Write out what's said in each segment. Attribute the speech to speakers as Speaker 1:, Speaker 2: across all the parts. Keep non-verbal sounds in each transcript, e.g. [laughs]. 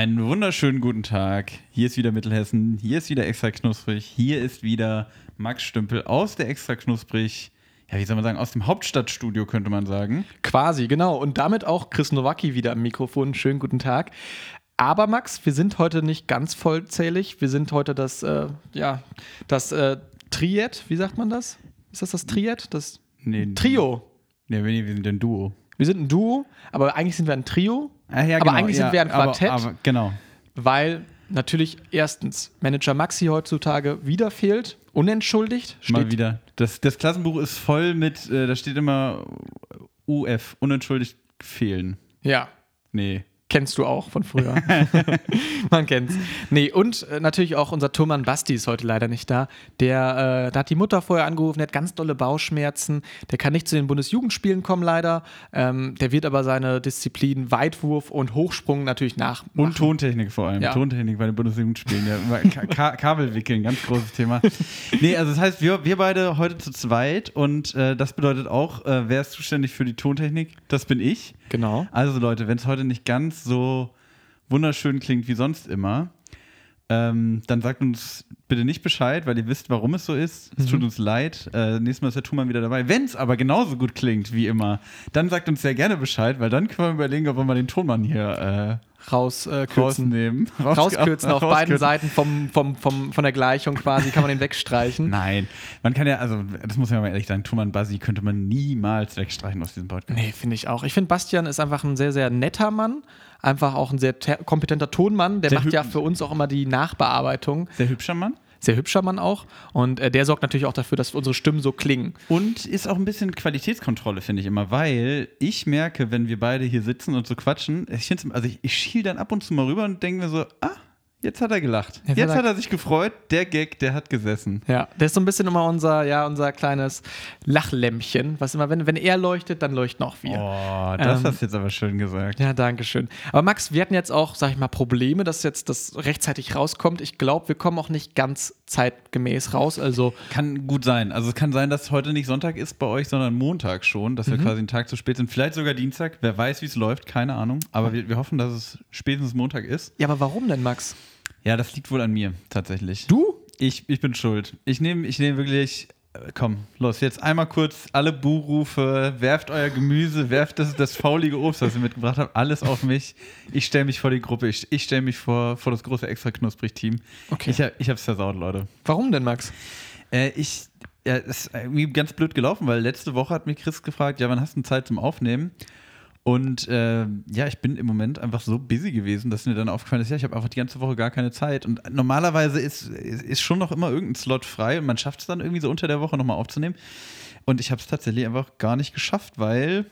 Speaker 1: Einen wunderschönen guten Tag. Hier ist wieder Mittelhessen, hier ist wieder extra knusprig, hier ist wieder Max Stümpel aus der extra knusprig, ja, wie soll man sagen, aus dem Hauptstadtstudio könnte man sagen.
Speaker 2: Quasi, genau. Und damit auch Chris Nowacki wieder am Mikrofon. Schönen guten Tag. Aber Max, wir sind heute nicht ganz vollzählig. Wir sind heute das, äh, ja, das äh, Triad, wie sagt man das? Ist das das Triad? Das
Speaker 1: Nee,
Speaker 2: Trio.
Speaker 1: Nee, wir sind ein Duo.
Speaker 2: Wir sind ein Duo, aber eigentlich sind wir ein Trio.
Speaker 1: Ah, ja,
Speaker 2: aber
Speaker 1: genau,
Speaker 2: eigentlich
Speaker 1: ja,
Speaker 2: sind wir ein
Speaker 1: aber-
Speaker 2: Quartett,
Speaker 1: Aber, genau.
Speaker 2: weil natürlich erstens Manager Maxi heutzutage wieder fehlt, unentschuldigt.
Speaker 1: Mal
Speaker 2: Steht,
Speaker 1: wieder. Das, das Klassenbuch ist voll mit, äh, da steht immer UF, unentschuldigt fehlen.
Speaker 2: Ja,
Speaker 1: Nee.
Speaker 2: Kennst du auch von früher. [laughs] Man kennt's. Nee, und äh, natürlich auch unser Turmann Basti ist heute leider nicht da. Der, äh, da hat die Mutter vorher angerufen, der hat ganz dolle Bauchschmerzen. Der kann nicht zu den Bundesjugendspielen kommen, leider. Ähm, der wird aber seine Disziplin Weitwurf und Hochsprung natürlich nachmachen.
Speaker 1: Und Tontechnik vor allem.
Speaker 2: Ja.
Speaker 1: Tontechnik bei den Bundesjugendspielen. Ja, Ka Ka Kabel wickeln, ganz großes Thema. [laughs] Nee, also das heißt, wir, wir beide heute zu zweit und äh, das bedeutet auch, äh, wer ist zuständig für die Tontechnik? Das bin ich.
Speaker 2: Genau.
Speaker 1: Also Leute, wenn es heute nicht ganz so wunderschön klingt wie sonst immer, ähm, dann sagt uns bitte nicht Bescheid, weil ihr wisst, warum es so ist. Es tut uns leid. Äh, nächstes Mal ist der Thumann wieder dabei. Wenn es aber genauso gut klingt wie immer, dann sagt uns sehr gerne Bescheid, weil dann können wir überlegen, ob wir mal den Tonmann hier
Speaker 2: äh,
Speaker 1: äh,
Speaker 2: kürzen.
Speaker 1: rausnehmen. Raus- [laughs]
Speaker 2: Rauskürzen auf beiden
Speaker 1: rauskürzen.
Speaker 2: Seiten vom, vom, vom, von der Gleichung quasi, kann man den wegstreichen. [laughs]
Speaker 1: Nein, man kann ja, also das muss man ja mal ehrlich sagen, Thumann Basi könnte man niemals wegstreichen aus diesem Podcast.
Speaker 2: Nee, finde ich auch. Ich finde, Bastian ist einfach ein sehr, sehr netter Mann. Einfach auch ein sehr te- kompetenter Tonmann. Der
Speaker 1: Sehr
Speaker 2: macht ja für uns auch immer die Nachbearbeitung.
Speaker 1: Sehr hübscher Mann.
Speaker 2: Sehr hübscher Mann auch. Und äh, der sorgt natürlich auch dafür, dass unsere Stimmen so klingen.
Speaker 1: Und ist auch ein bisschen Qualitätskontrolle, finde ich immer, weil ich merke, wenn wir beide hier sitzen und so quatschen, ich also ich, ich schiel dann ab und zu mal rüber und denke mir so, ah, jetzt hat er gelacht.
Speaker 2: Jetzt
Speaker 1: Jetzt,
Speaker 2: hat er-
Speaker 1: hat er sich gefreut, der Gag, der hat gesessen.
Speaker 2: Ja, der ist so ein bisschen immer unser, ja, unser kleines Lachlämpchen, was immer, wenn, wenn er leuchtet, dann leuchten auch wir.
Speaker 1: Oh, das
Speaker 2: Ähm,
Speaker 1: hast du jetzt aber schön gesagt.
Speaker 2: Ja, danke schön. Aber Max, wir hatten jetzt auch, sag ich mal, Probleme, dass jetzt das rechtzeitig rauskommt. Ich glaube, wir kommen auch nicht ganz zeitgemäß raus. Also,
Speaker 1: Kann gut sein. Also es kann sein, dass heute nicht Sonntag ist bei euch, sondern Montag schon, dass wir
Speaker 2: Mhm.
Speaker 1: quasi einen Tag zu spät sind. Vielleicht sogar Dienstag. Wer weiß, wie es läuft, keine Ahnung. Aber wir, wir hoffen, dass es spätestens Montag ist.
Speaker 2: ja, aber warum denn, Max?
Speaker 1: Ja, das liegt wohl an mir, tatsächlich.
Speaker 2: Du?
Speaker 1: Ich, ich bin schuld. Ich nehme ich nehm wirklich. äh, Komm, los, jetzt einmal kurz alle Buhrufe, werft euer Gemüse, werft das, das faulige Obst, was ihr mitgebracht habt, alles auf mich. Ich stelle mich vor die Gruppe, ich, ich stelle mich vor, vor das große extra knusprig Team.
Speaker 2: Okay.
Speaker 1: Ich, hab- ich hab's versaut, Leute.
Speaker 2: Warum denn, Max?
Speaker 1: Äh, ich, ja, es ist irgendwie ganz blöd gelaufen, weil letzte Woche hat mich Chris gefragt, ja, wann hast du Zeit zum Aufnehmen? Und äh, ja, ich bin im Moment einfach so busy gewesen, dass mir dann aufgefallen ist, ja, ich habe einfach die ganze Woche gar keine Zeit. Und normalerweise ist, ist, schon noch immer irgendein Slot frei und man schafft es dann irgendwie so unter der Woche nochmal aufzunehmen. Und ich habe es tatsächlich einfach gar nicht geschafft, weil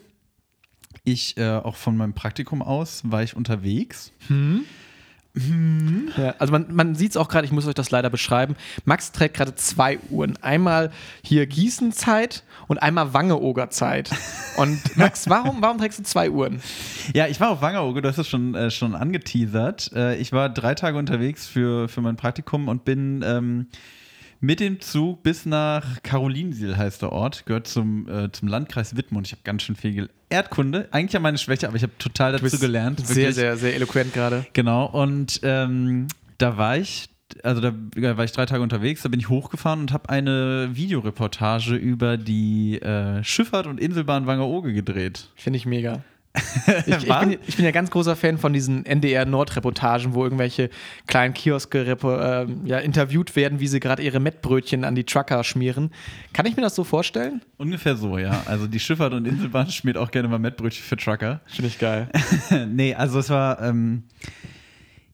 Speaker 1: ich äh, auch von meinem Praktikum aus war ich unterwegs.
Speaker 2: Ja, also man, man sieht es auch gerade, ich muss euch das leider beschreiben. Max trägt gerade zwei Uhren. Einmal hier Gießenzeit und einmal Wangeogerzeit. [laughs] Und Max, warum, warum trägst du zwei Uhren?
Speaker 1: Ja, ich war auf Wangerooge, du hast es schon, äh, schon angeteasert. Äh, ich war drei Tage unterwegs für, für mein Praktikum und bin ähm, mit dem Zug bis nach Karolinsiel, heißt der Ort, gehört zum, äh, zum Landkreis Wittmund. Ich habe ganz schön viel Erdkunde, eigentlich ja meine Schwäche, aber ich habe total dazu gelernt.
Speaker 2: Sehr,
Speaker 1: wirklich.
Speaker 2: sehr, sehr eloquent gerade.
Speaker 1: Genau, und ähm, da war ich, also da war ich drei Tage unterwegs, da bin ich hochgefahren und habe eine Videoreportage über die äh, Schifffahrt und Inselbahn Wangerooge gedreht.
Speaker 2: Finde ich mega. [laughs] Ich, ich, bin, ich bin ja ganz großer Fan von diesen NDR-Nord-Reportagen, wo irgendwelche kleinen Kioske ähm, ja, interviewt werden, wie sie gerade ihre Mettbrötchen an die Trucker schmieren. Kann ich mir das so vorstellen?
Speaker 1: Ungefähr so, ja. Also die Schifffahrt und Inselbahn schmiert auch gerne mal Mettbrötchen für Trucker.
Speaker 2: Finde ich geil. [laughs]
Speaker 1: nee, also es war, ähm,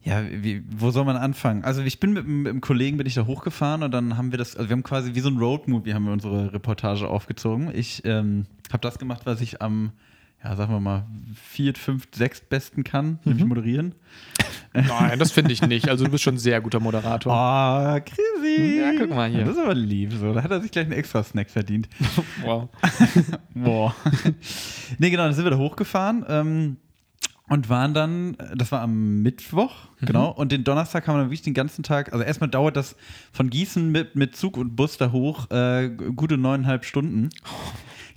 Speaker 1: ja, wie, wo soll man anfangen? Also ich bin mit, einem- mit einem Kollegen, bin ich da hochgefahren und dann haben wir das, also wir haben quasi wie so ein Roadmovie haben wir unsere Reportage aufgezogen. Ich ähm, habe das gemacht, was ich am, ja, sagen wir mal, viert, fünft, sechst besten kann, nämlich moderieren.
Speaker 2: Nein, das finde ich nicht. Also du bist schon ein sehr guter Moderator.
Speaker 1: Oh, Chrissy!
Speaker 2: Ja, guck mal hier.
Speaker 1: Das ist aber lieb, so. Da hat er sich gleich einen extra Snack verdient. [laughs]
Speaker 2: Wow. [laughs]
Speaker 1: Boah. nee, genau, dann sind wir da hochgefahren ähm, und waren dann, das war am Mittwoch, genau, und den Donnerstag haben wir dann wirklich den ganzen Tag, also erstmal dauert das von Gießen mit, mit Zug und Bus da hoch äh, gute neuneinhalb Stunden.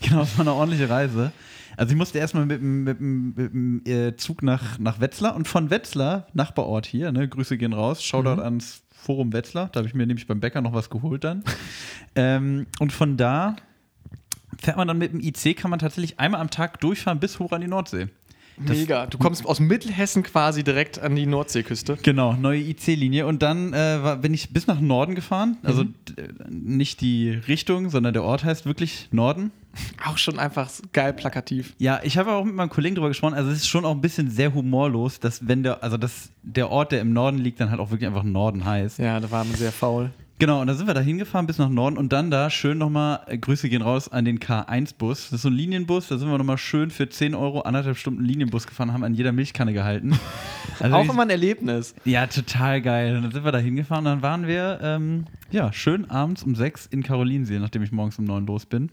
Speaker 1: Genau, das war eine ordentliche Reise. Also ich musste erstmal mit, dem- mit, dem- mit dem äh, Zug nach, nach Wetzlar und von Wetzlar, Nachbarort hier, ne, Grüße gehen raus, Shoutout ans Forum Wetzlar, da habe ich mir nämlich beim Bäcker noch was geholt dann. [laughs] ähm, und von da fährt man dann mit dem IC, kann man tatsächlich einmal am Tag durchfahren bis hoch an die Nordsee.
Speaker 2: Mega. Du kommst aus Mittelhessen quasi direkt an die Nordseeküste.
Speaker 1: Genau, neue IC-Linie. Und dann äh, war, bin ich bis nach Norden gefahren. Also d- nicht die Richtung, sondern der Ort heißt wirklich Norden.
Speaker 2: Auch schon einfach geil plakativ.
Speaker 1: Ja, ich habe auch mit meinem Kollegen drüber gesprochen. Also es ist schon auch ein bisschen sehr humorlos, dass wenn der, also dass der Ort, der im Norden liegt, dann halt auch wirklich einfach Norden heißt.
Speaker 2: Ja, da waren wir sehr faul.
Speaker 1: Genau, und dann sind wir da hingefahren bis nach Norden und dann da schön nochmal, äh, Grüße gehen raus an den K1-Bus. Das ist so ein Linienbus, da sind wir nochmal schön für 10 Euro anderthalb Stunden Linienbus gefahren, haben an jeder Milchkanne gehalten. [laughs] Also
Speaker 2: Auch immer ein Erlebnis.
Speaker 1: Ja, total geil. Und dann sind wir da hingefahren und dann waren wir, ähm, ja, schön abends um sechs in Karolinsee, nachdem ich morgens um neun los bin.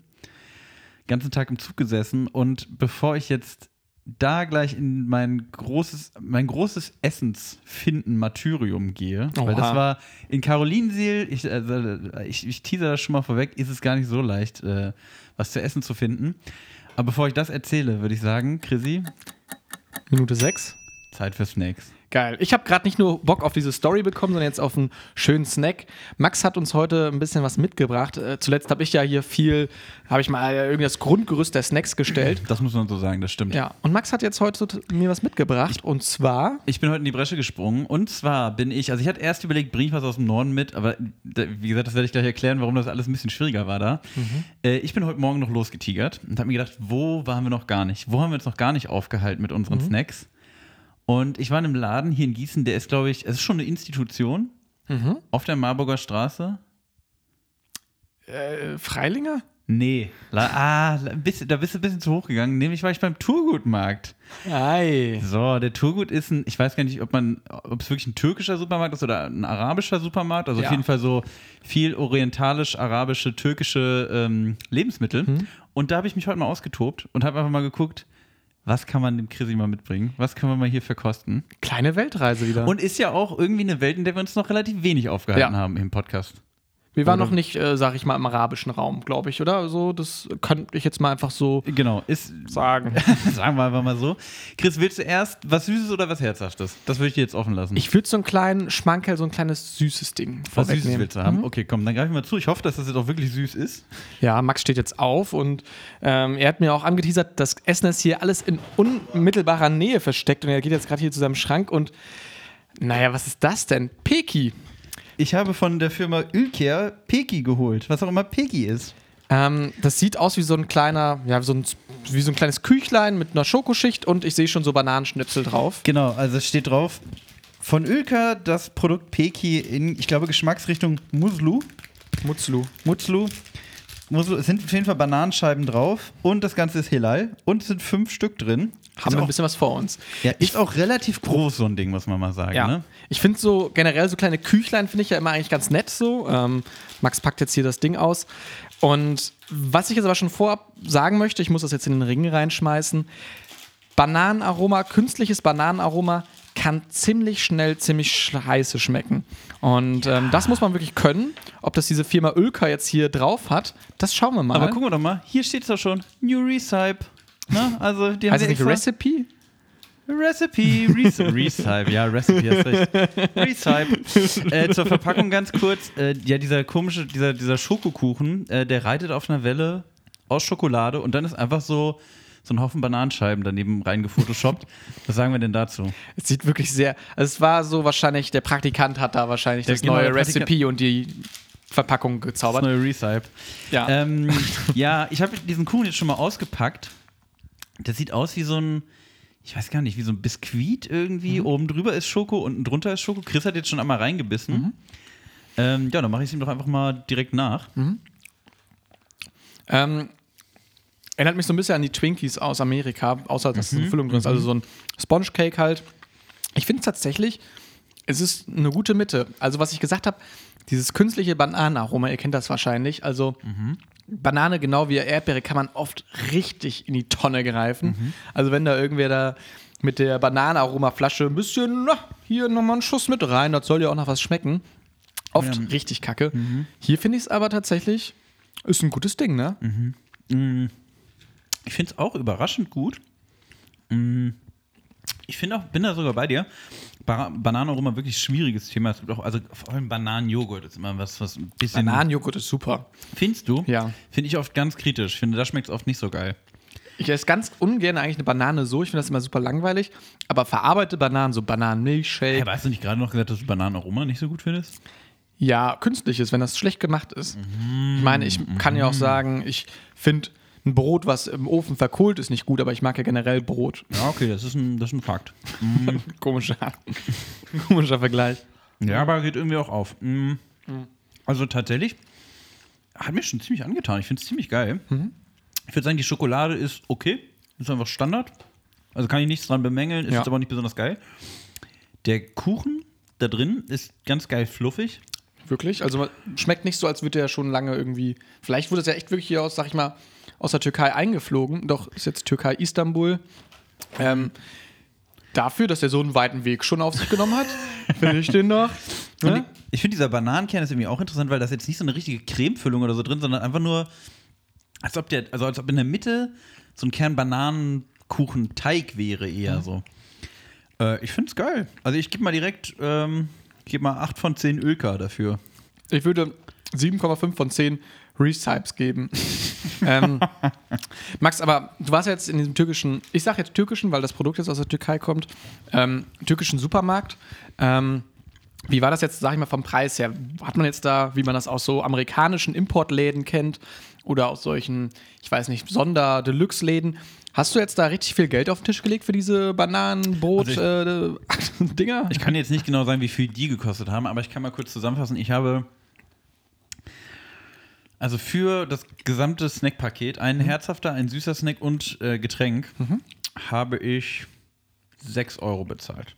Speaker 1: Ganzen Tag im Zug gesessen und bevor ich jetzt da gleich in mein großes, mein großes Essensfinden-Martyrium gehe, weil
Speaker 2: Oha.
Speaker 1: das war in Karolinsee, ich, also, ich, ich teaser das schon mal vorweg, ist es gar nicht so leicht, äh, was zu essen zu finden. Aber bevor ich das erzähle, würde ich sagen, Chrissy,
Speaker 2: Minute sechs.
Speaker 1: Zeit für Snacks.
Speaker 2: Geil. Ich habe gerade nicht nur Bock auf diese Story bekommen, sondern jetzt auf einen schönen Snack. Max hat uns heute ein bisschen was mitgebracht. Äh, zuletzt habe ich ja hier viel, habe ich mal äh, irgendwie das Grundgerüst der Snacks gestellt.
Speaker 1: Das muss man so sagen, das stimmt.
Speaker 2: Ja, und Max hat jetzt heute mir was mitgebracht und zwar
Speaker 1: Ich bin heute in die Bresche gesprungen und zwar bin ich, also ich hatte erst überlegt, bringe ich was aus dem Norden mit, aber wie gesagt, das werde ich gleich erklären, warum das alles ein bisschen schwieriger war da. Äh, ich bin heute Morgen noch losgetigert und habe mir gedacht, wo waren wir noch gar nicht? Wo haben wir uns noch gar nicht aufgehalten mit unseren Snacks? Und ich war in einem Laden hier in Gießen, der ist, glaube ich, es ist schon eine Institution auf der Marburger Straße.
Speaker 2: äh, Freilinger?
Speaker 1: Nee, La ah, bist, da bist du ein bisschen zu hoch gegangen. Nämlich war ich beim Turgutmarkt.
Speaker 2: Ei.
Speaker 1: So, der Turgut ist ein, ich weiß gar nicht, ob man, ob es wirklich ein türkischer Supermarkt ist oder ein arabischer Supermarkt. Also
Speaker 2: Ja.
Speaker 1: auf jeden Fall so viel orientalisch-arabische, türkische ähm, Lebensmittel.
Speaker 2: Mhm.
Speaker 1: Und da habe ich mich heute mal ausgetobt und habe einfach mal geguckt, was kann man dem Chrissy mal mitbringen? Was können wir mal hier verkosten?
Speaker 2: Kleine Weltreise wieder.
Speaker 1: Und ist ja auch irgendwie eine Welt, in der wir uns noch relativ wenig aufgehalten
Speaker 2: Ja.
Speaker 1: haben im Podcast.
Speaker 2: Wir waren
Speaker 1: oder-
Speaker 2: noch nicht, äh, sag ich mal, im arabischen Raum, glaube ich, oder? So, das könnte ich jetzt mal einfach so
Speaker 1: Genau, ist,
Speaker 2: sagen. [laughs]
Speaker 1: sagen wir einfach mal so. Chris, willst du erst was Süßes oder was Herzhaftes? Das würde ich dir jetzt offen lassen.
Speaker 2: Ich würde so einen kleinen Schmankerl, so ein kleines süßes Ding
Speaker 1: was Süßes
Speaker 2: vorwegnehmen.
Speaker 1: willst du haben? Okay, komm, dann greife ich mal zu. Ich hoffe, dass das jetzt auch wirklich süß ist.
Speaker 2: Ja, Max steht jetzt auf und ähm, er hat mir auch angeteasert, das Essen ist hier alles in unmittelbarer Nähe versteckt und er geht jetzt gerade hier zu seinem Schrank und naja, was ist das denn? Peki.
Speaker 1: Ich habe von der Firma Ülker Peki geholt, was auch immer Peki ist.
Speaker 2: Ähm, das sieht aus wie so ein kleiner, ja, so ein, wie so ein kleines Küchlein mit einer Schokoschicht und ich sehe schon so Bananenschnipsel drauf.
Speaker 1: Genau, also es steht drauf, von Ülker das Produkt Peki in, ich glaube, Geschmacksrichtung Muslu.
Speaker 2: Mutzlu.
Speaker 1: Mutzlu. Muslu. Es sind auf jeden Fall Bananenscheiben drauf und das Ganze ist Hilal und es sind fünf Stück drin.
Speaker 2: Haben
Speaker 1: ist
Speaker 2: wir ein bisschen was vor uns.
Speaker 1: ja, ist auch relativ groß, so ein Ding, muss man mal sagen.
Speaker 2: Ja.
Speaker 1: Ne?
Speaker 2: Ich finde so generell so kleine Küchlein finde ich ja immer eigentlich ganz nett so. Ähm, Max packt jetzt hier das Ding aus. Und was ich jetzt aber schon vorab sagen möchte, ich muss das jetzt in den Ring reinschmeißen. Bananenaroma, künstliches Bananenaroma kann ziemlich schnell ziemlich scheiße schmecken. Und ähm, das muss man wirklich können. Ob das diese Firma Ölker jetzt hier drauf hat, das schauen wir mal.
Speaker 1: Aber gucken wir doch mal, hier steht es doch schon, New Recipe. Ne? Also, die haben
Speaker 2: heißt das
Speaker 1: wir
Speaker 2: nicht Recipe?
Speaker 1: Recipe, Recipe, Recipe, ja, Recipe, hast recht. Recipe. Äh, zur Verpackung ganz kurz. Äh, ja, dieser komische, dieser, dieser Schokokuchen, äh, der reitet auf einer Welle aus Schokolade und dann ist einfach so, so ein Haufen Bananenscheiben daneben reingefotoshoppt. Was sagen wir denn dazu?
Speaker 2: Es sieht wirklich sehr. Also es war so wahrscheinlich, der Praktikant hat da wahrscheinlich
Speaker 1: Der-
Speaker 2: das neue
Speaker 1: Praktikant-
Speaker 2: Recipe und die Verpackung
Speaker 1: Das
Speaker 2: gezaubert.
Speaker 1: neue Recipe.
Speaker 2: Ja.
Speaker 1: Ähm, ja, ich habe diesen Kuchen jetzt schon mal ausgepackt. Der sieht aus wie so ein, ich weiß gar nicht, wie so ein Biskuit irgendwie. Oben drüber ist Schoko, unten drunter ist Schoko. Chris hat jetzt schon einmal reingebissen. Ähm, ja, dann mache ich es ihm doch einfach mal direkt nach.
Speaker 2: Ähm, erinnert mich so ein bisschen an die Twinkies aus Amerika, außer dass
Speaker 1: Mhm.
Speaker 2: eine Füllung drin ist. Also so ein Sponge Cake halt. Ich finde es tatsächlich, es ist eine gute Mitte. Also, was ich gesagt habe, dieses künstliche Bananenaroma, ihr kennt das wahrscheinlich. Also,
Speaker 1: Mhm.
Speaker 2: Banane, genau wie Erdbeere, kann man oft richtig in die Tonne greifen.
Speaker 1: Mhm.
Speaker 2: Also, wenn da irgendwer da mit der Bananenaromaflasche ein bisschen, na, hier nochmal einen Schuss mit rein, das soll ja auch noch was schmecken. Oft
Speaker 1: Ja. Mhm.
Speaker 2: richtig kacke. Hier finde ich es aber tatsächlich, ist ein gutes Ding, ne?
Speaker 1: Ich finde es auch überraschend gut. Mm, Ich finde auch, bin da sogar bei dir. Ba Bananenaroma wirklich schwieriges Thema. Es gibt auch, also vor allem Bananenjoghurt ist immer was, was ein bisschen.
Speaker 2: Bananenjoghurt ist super.
Speaker 1: Findest du?
Speaker 2: Ja.
Speaker 1: Finde ich oft ganz kritisch. Ich finde, da schmeckt es oft nicht so geil.
Speaker 2: Ich esse ganz ungern eigentlich eine Banane so. Ich finde das immer super langweilig. Aber verarbeitete Bananen, so Bananenmilchshake.
Speaker 1: Hey, hast du nicht gerade noch gesagt, dass du Bananenaroma nicht so gut findest?
Speaker 2: Ja, künstliches, wenn das schlecht gemacht ist.
Speaker 1: Mhm.
Speaker 2: Ich meine, ich kann ja auch sagen, ich finde ein Brot, was im Ofen verkohlt, ist nicht gut, aber ich mag ja generell Brot.
Speaker 1: Ja, okay, das ist ein, das ist ein Fakt. [laughs]
Speaker 2: Komischer, komischer Vergleich.
Speaker 1: Ja, aber geht irgendwie auch auf. Mm. Also tatsächlich hat mir schon ziemlich angetan. Ich finde es ziemlich geil. Ich würde sagen, die Schokolade ist okay. Ist einfach Standard. Also kann ich nichts dran bemängeln, ist
Speaker 2: Ja.
Speaker 1: jetzt aber nicht besonders geil. Der Kuchen da drin ist ganz geil fluffig.
Speaker 2: Wirklich? Also schmeckt nicht so, als würde er schon lange irgendwie. Vielleicht wurde es ja echt wirklich hier aus, sag ich mal, aus der Türkei eingeflogen. Doch ist jetzt Türkei Istanbul. Ähm, dafür, dass er so einen weiten Weg schon auf sich genommen hat, [laughs] finde ich den doch. Ne?
Speaker 1: ich, ich finde dieser Bananenkern ist irgendwie auch interessant, weil das jetzt nicht so eine richtige Cremefüllung oder so drin, sondern einfach nur, als ob der, also als ob in der Mitte so ein Kern Bananenkuchenteig wäre eher so. Äh, ich finde es geil. Also ich gebe mal direkt, ähm, ich gebe mal 8 von 10 Ölka dafür.
Speaker 2: Ich würde 7,5 von 10 Recipes geben. [laughs] ähm, Max, aber du warst ja jetzt in diesem türkischen, ich sage jetzt türkischen, weil das Produkt jetzt aus der Türkei kommt, ähm, türkischen Supermarkt. Ähm, wie war das jetzt, sag ich mal, vom Preis her? Hat man jetzt da, wie man das aus so amerikanischen Importläden kennt oder aus solchen, ich weiß nicht, Sonder-Deluxe-Läden? Hast du jetzt da richtig viel Geld auf den Tisch gelegt für diese Bananenbrot-Dinger?
Speaker 1: Also [laughs] Ich kann jetzt nicht genau sagen, wie viel die gekostet haben, aber ich kann mal kurz zusammenfassen. Ich habe also für das gesamte Snackpaket, ein herzhafter, ein süßer Snack und äh, Getränk, habe ich 6 Euro bezahlt.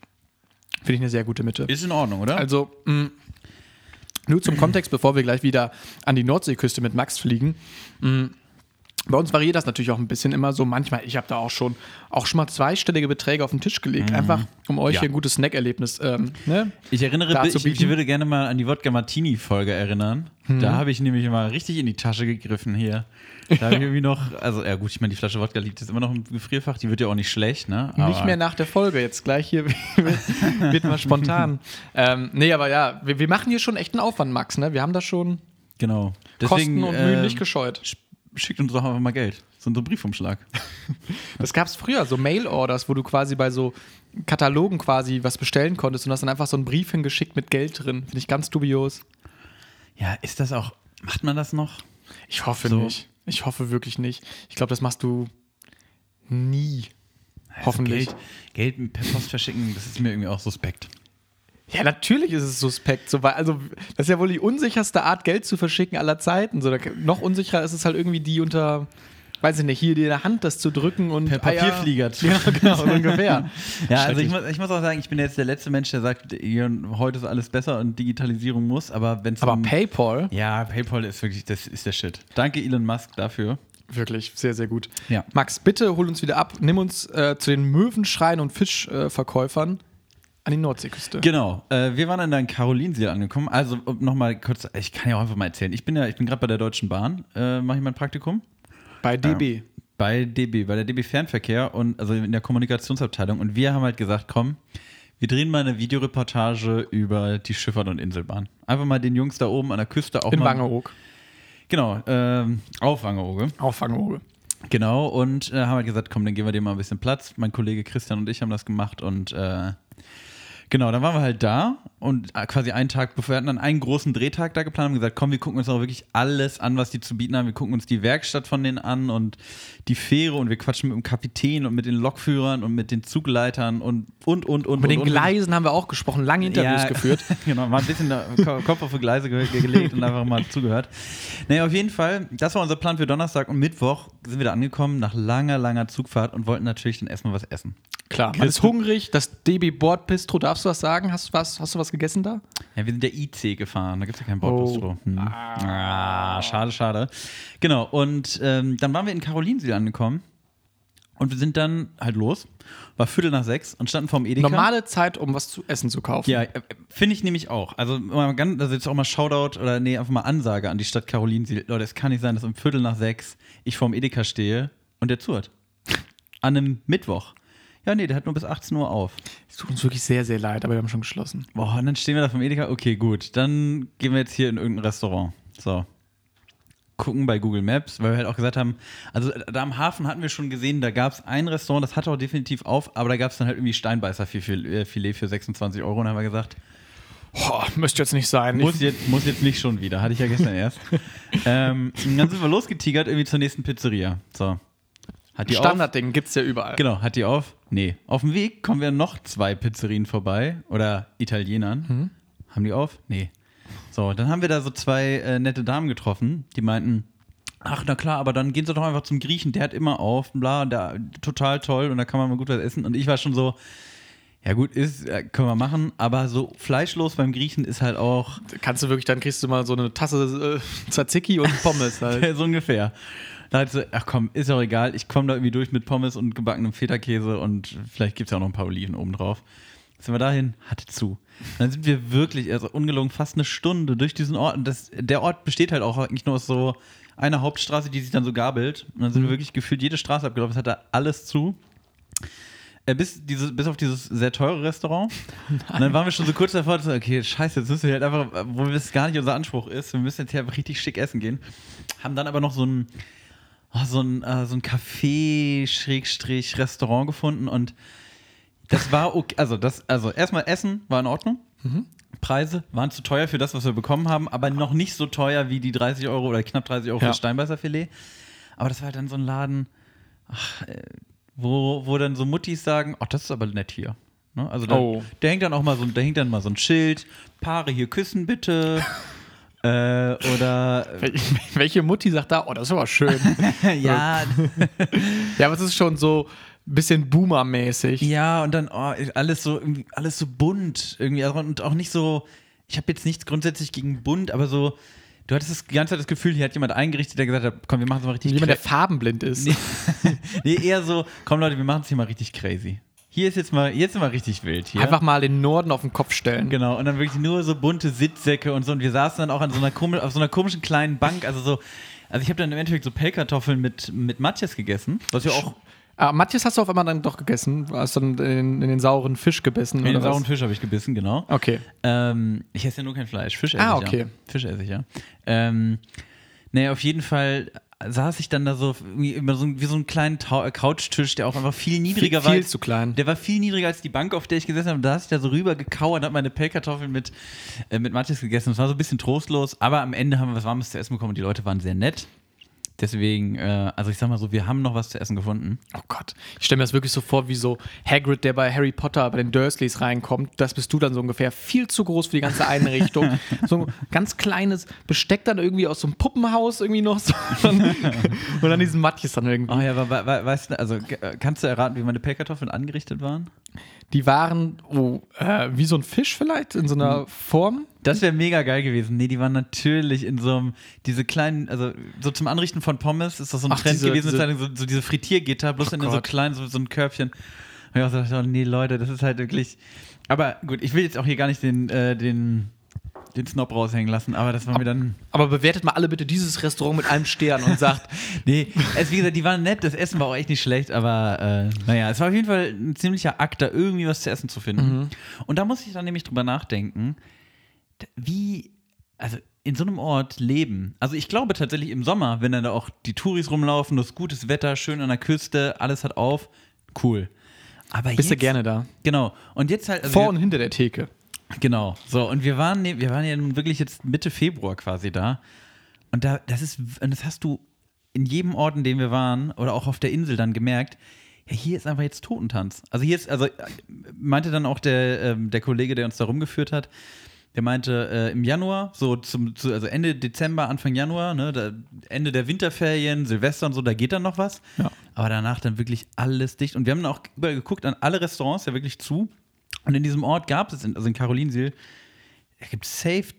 Speaker 2: Finde ich eine sehr gute Mitte.
Speaker 1: Ist in Ordnung, oder?
Speaker 2: Also, mh, nur zum Kontext, bevor wir gleich wieder an die Nordseeküste mit Max fliegen. Mh, bei uns variiert das natürlich auch ein bisschen immer so. Manchmal, ich habe da auch schon, auch schon mal zweistellige Beträge auf den Tisch gelegt, einfach um euch
Speaker 1: Ja.
Speaker 2: hier ein gutes Snackerlebnis ähm, ne?
Speaker 1: ich erinnere, ich, ich würde gerne mal an die Wodka Martini-Folge erinnern. Da habe ich nämlich mal richtig in die Tasche gegriffen hier. Da habe ich irgendwie noch, also ja gut, ich meine, die Flasche Wodka liegt jetzt immer noch im Gefrierfach, die wird ja auch nicht schlecht, ne?
Speaker 2: Nicht
Speaker 1: Aber-
Speaker 2: mehr nach der Folge, jetzt gleich hier [laughs] wird mal spontan. ähm, nee, aber ja, wir, wir machen hier schon echt einen Aufwand, Max. Ne? Wir haben da schon
Speaker 1: Genau.
Speaker 2: Kosten und Mühen
Speaker 1: äh,
Speaker 2: nicht gescheut.
Speaker 1: Sch- Schickt uns doch einfach mal Geld. So ein Briefumschlag. [laughs]
Speaker 2: Das gab es früher, so Mail-Orders, wo du quasi bei so Katalogen quasi was bestellen konntest und hast dann einfach so einen Brief hingeschickt mit Geld drin. Finde ich ganz dubios.
Speaker 1: Ja, ist das auch, macht man das noch?
Speaker 2: Ich hoffe
Speaker 1: So.
Speaker 2: nicht. Ich hoffe wirklich nicht. Ich glaube, das machst du nie. Hoffentlich.
Speaker 1: Also Geld, Geld per Post verschicken, das ist mir irgendwie auch suspekt.
Speaker 2: Ja, natürlich ist es suspekt. So, weil, also, das ist ja wohl die unsicherste Art, Geld zu verschicken aller Zeiten. So, da, noch unsicherer ist es halt irgendwie die unter, weiß ich nicht, hier in der Hand das zu drücken und
Speaker 1: Per. Papierflieger zu- [laughs]
Speaker 2: Ja, genau, so ungefähr.
Speaker 1: Ja, also ich muss, ich muss auch sagen, ich bin jetzt der letzte Mensch, der sagt, heute ist alles besser und Digitalisierung muss, aber wenn es
Speaker 2: Aber PayPal,
Speaker 1: Ja, PayPal ist wirklich, das ist der Shit. Danke Elon Musk dafür.
Speaker 2: wirklich sehr, sehr gut.
Speaker 1: Ja.
Speaker 2: Max, bitte hol uns wieder ab. Nimm uns äh, zu den Möwenschreien und Fischverkäufern an die Nordseeküste.
Speaker 1: Genau. Äh, wir waren dann in Karolinsiel angekommen. Also nochmal kurz, ich kann ja auch einfach mal erzählen. Ich bin ja, ich bin gerade bei der Deutschen Bahn, äh, mache ich mein Praktikum.
Speaker 2: Bei DB.
Speaker 1: bei DB, bei der DB Fernverkehr und also in der Kommunikationsabteilung. Und wir haben halt gesagt, komm, wir drehen mal eine Videoreportage über die Schifffahrt und Inselbahn. Einfach mal den Jungs da oben an der Küste auch
Speaker 2: In
Speaker 1: mal.
Speaker 2: Wangerooge.
Speaker 1: Genau, ähm, auf Wangerooge.
Speaker 2: Auf Wangerooge.
Speaker 1: Genau, und äh, haben halt gesagt, komm, dann geben wir dem mal ein bisschen Platz. Mein Kollege Christian und ich haben das gemacht und äh, genau, dann waren wir halt da und äh, quasi einen Tag, bevor wir hatten dann einen großen Drehtag da geplant, haben gesagt, komm, wir gucken uns auch wirklich alles an, was die zu bieten haben. Wir gucken uns die Werkstatt von denen an und die Fähre und wir quatschen mit dem Kapitän und mit den Lokführern und mit den Zugleitern und und und und.
Speaker 2: Mit den
Speaker 1: und, und.
Speaker 2: Gleisen haben wir auch gesprochen, lange Interviews
Speaker 1: Ja, [laughs]
Speaker 2: geführt.
Speaker 1: genau, mal ein bisschen Kopf auf die Gleise ge gelegt und einfach mal zugehört. Naja, auf jeden Fall, das war unser Plan für Donnerstag und Mittwoch sind wir da angekommen nach langer, langer Zugfahrt und wollten natürlich dann erstmal was essen.
Speaker 2: Klar, man ist hungrig. Das DB Bordbistro, darfst du was sagen? Hast du was, hast du was gegessen da?
Speaker 1: Ja, wir sind der IC gefahren, da gibt es ja kein
Speaker 2: Oh.
Speaker 1: Bordbistro. Hm. Ah, schade, schade. Genau, und ähm, dann waren wir in Karolinsiel angekommen und wir sind dann halt los, war Viertel nach sechs und standen vorm Edeka.
Speaker 2: Normale Zeit, um was zu essen zu kaufen.
Speaker 1: Ja, äh, finde ich nämlich auch. Also, ganz, also jetzt auch mal Shoutout oder nee, einfach mal Ansage an die Stadt Karolinsiel. Leute, es kann nicht sein, dass um Viertel nach sechs ich vorm Edeka stehe und der zu hat. An einem Mittwoch. Ja, nee, der hat nur bis 18 Uhr auf.
Speaker 2: Es tut uns wirklich sehr, sehr leid, aber wir haben schon geschlossen.
Speaker 1: Boah, und dann stehen wir da vom Edeka. Okay, gut. Dann gehen wir jetzt hier in irgendein Restaurant. So. Gucken bei Google Maps, weil wir halt auch gesagt haben, also da am Hafen hatten wir schon gesehen, da gab es ein Restaurant, das hatte auch definitiv auf, aber da gab es dann halt irgendwie Steinbeißerfilet für 26 Euro. Und haben wir gesagt,
Speaker 2: Boah, müsste jetzt nicht sein.
Speaker 1: muss jetzt, muss jetzt nicht schon wieder. Hatte ich ja gestern erst. [laughs] ähm, dann sind wir losgetigert irgendwie zur nächsten Pizzeria. So. Hat die?
Speaker 2: Standardding gibt es ja überall.
Speaker 1: Genau, hat die auf? Nee. Auf dem Weg kommen wir noch zwei Pizzerien vorbei oder Italienern. Haben die auf? Nee. So, dann haben wir da so zwei äh, nette Damen getroffen, die meinten, ach na klar, aber dann gehen Sie doch einfach zum Griechen, der hat immer auf, bla, der, total toll und da kann man mal gut was essen. Und ich war schon so, ja gut, ist, äh, können wir machen, aber so fleischlos beim Griechen ist halt auch
Speaker 2: Kannst du wirklich, dann kriegst du mal so eine Tasse äh, Tzatziki und Pommes [laughs] halt.
Speaker 1: so ungefähr. Da hat so, ach komm, ist auch egal, ich komme da irgendwie durch mit Pommes und gebackenem Feta-Käse und vielleicht gibt es ja auch noch ein paar Oliven oben drauf. Sind wir dahin, hatte zu. Dann sind wir wirklich, also ungelogen, fast eine Stunde durch diesen Ort. Und das, der Ort besteht halt auch eigentlich nur aus so einer Hauptstraße, die sich dann so gabelt. Und dann sind wir wirklich gefühlt jede Straße abgelaufen. Es hatte alles zu. Äh, bis, diese, bis auf dieses sehr teure Restaurant. [laughs] Und dann waren wir schon so kurz davor, so, okay, scheiße, jetzt müssen wir halt einfach, wo es gar nicht unser Anspruch ist, wir müssen jetzt hier richtig schick essen gehen. Haben dann aber noch so ein, oh, so ein, äh, so ein Café-Restaurant gefunden und das war okay. Also, das, also erstmal Essen war in Ordnung. Preise waren zu teuer für das, was wir bekommen haben, aber noch nicht so teuer wie die 30 Euro oder knapp 30 Euro für
Speaker 2: Ja.
Speaker 1: das Steinbeißerfilet. Aber das war halt dann so ein Laden, ach, äh, wo, wo dann so Muttis sagen, ach, das ist aber nett hier. Ne? Also da,
Speaker 2: Oh.
Speaker 1: da hängt dann auch mal so, da hängt dann mal so ein Schild, Paare hier küssen bitte. [laughs] äh, oder
Speaker 2: Wel- [laughs] Welche Mutti sagt da, oh, das ist aber schön. [laughs]
Speaker 1: ja, [laughs]
Speaker 2: ja, aber es ist schon so ein bisschen Boomer-mäßig.
Speaker 1: Ja, und dann oh, alles so irgendwie alles so bunt irgendwie also, und auch nicht so ich habe jetzt nichts grundsätzlich gegen bunt, aber so du hattest das die ganze Zeit das Gefühl, hier hat jemand eingerichtet, der gesagt hat, komm, wir machen es mal richtig
Speaker 2: Jemand, der farbenblind ist.
Speaker 1: nee, nee, eher so, komm Leute, wir machen es hier mal richtig crazy. Hier ist jetzt mal jetzt mal richtig wild hier.
Speaker 2: Einfach mal den Norden auf den Kopf stellen.
Speaker 1: Genau, und dann wirklich nur so bunte Sitzsäcke und so. Und wir saßen dann auch an so einer, komi auf so einer komischen kleinen Bank. Also so, also ich habe dann im Endeffekt so Pellkartoffeln mit, mit Matjes gegessen, was ja auch
Speaker 2: Ah, Matthias hast du auf einmal dann doch gegessen. Du hast dann in, den- in den sauren Fisch gebissen.
Speaker 1: in den
Speaker 2: was?
Speaker 1: sauren Fisch habe ich gebissen, genau.
Speaker 2: Okay.
Speaker 1: Ähm, ich esse ja nur kein Fleisch. Fisch esse
Speaker 2: Ah,
Speaker 1: ich
Speaker 2: okay.
Speaker 1: ja. Fisch esse ich ja. Ähm, naja, auf jeden Fall saß ich dann da so so, wie so einen kleinen Tau Couchtisch, der auch einfach viel niedriger
Speaker 2: Viel-
Speaker 1: war.
Speaker 2: viel zu klein.
Speaker 1: Der war viel niedriger als die Bank, auf der ich gesessen habe. Da saß ich da so rüber gekauert, habe meine Pellkartoffeln mit, äh, mit Matthias gegessen. Das war so ein bisschen trostlos, aber am Ende haben wir was Warmes zu essen bekommen und die Leute waren sehr nett. Deswegen, äh, also ich sag mal so, wir haben noch was zu essen gefunden.
Speaker 2: Oh Gott. Ich stelle mir das wirklich so vor, wie so Hagrid, der bei Harry Potter bei den Dursleys reinkommt. Das bist du dann so ungefähr. Viel zu groß für die ganze Einrichtung. [laughs] so ein ganz kleines Besteck dann irgendwie aus so einem Puppenhaus irgendwie noch. So. [laughs] Und dann diesen Matjes dann irgendwie.
Speaker 1: Oh ja, aber we- we- weißt du, also äh, kannst du erraten, wie meine Pellkartoffeln angerichtet waren?
Speaker 2: Die waren oh, äh, wie so ein Fisch vielleicht in so einer
Speaker 1: Hm.
Speaker 2: Form.
Speaker 1: Das wäre mega geil gewesen. Nee, die waren natürlich in so einem, diese kleinen, also so zum Anrichten von Pommes ist das so ein
Speaker 2: Ach,
Speaker 1: Trend
Speaker 2: diese-
Speaker 1: gewesen,
Speaker 2: diese-
Speaker 1: so, so diese Frittiergitter, bloß
Speaker 2: Oh
Speaker 1: in so
Speaker 2: Gott.
Speaker 1: klein, so, so ein Körbchen. Und ich auch so dachte, oh, nee, Leute, das ist halt wirklich. Aber gut, ich will jetzt auch hier gar nicht den, äh, den, den Snob raushängen lassen, aber das war mir dann.
Speaker 2: Aber bewertet mal alle bitte dieses Restaurant mit einem Stern und sagt, [laughs]
Speaker 1: Nee, es, wie gesagt, die waren nett, das Essen war auch echt nicht schlecht, aber äh, naja, es war auf jeden Fall ein ziemlicher Akt, da irgendwie was zu essen zu finden. Und da muss ich dann nämlich drüber nachdenken, wie, also in so einem Ort leben. Also ich glaube tatsächlich im Sommer, wenn dann da auch die Touris rumlaufen, das gutes Wetter, schön an der Küste, alles hat auf, cool. Aber
Speaker 2: bist du
Speaker 1: jetzt,
Speaker 2: gerne da.
Speaker 1: Genau. Und jetzt halt. Also
Speaker 2: Vor und hinter der Theke.
Speaker 1: Genau. So, und wir waren, wir waren ja nun wirklich jetzt Mitte Februar quasi da. Und da, das ist, und das hast du in jedem Ort, in dem wir waren, oder auch auf der Insel dann gemerkt, ja, hier ist einfach jetzt Totentanz. Also hier ist, also äh, meinte dann auch der, ähm, der Kollege, der uns da rumgeführt hat, der meinte, äh, im Januar, so zum, zu, also Ende Dezember, Anfang Januar, ne, da, Ende der Winterferien, Silvester und so, da geht dann noch was.
Speaker 2: Ja.
Speaker 1: Aber danach dann wirklich alles dicht. Und wir haben dann auch überall geguckt, an alle Restaurants, ja wirklich zu. Und in diesem Ort gab es, in, also in Karolinsiel, da gibt es safe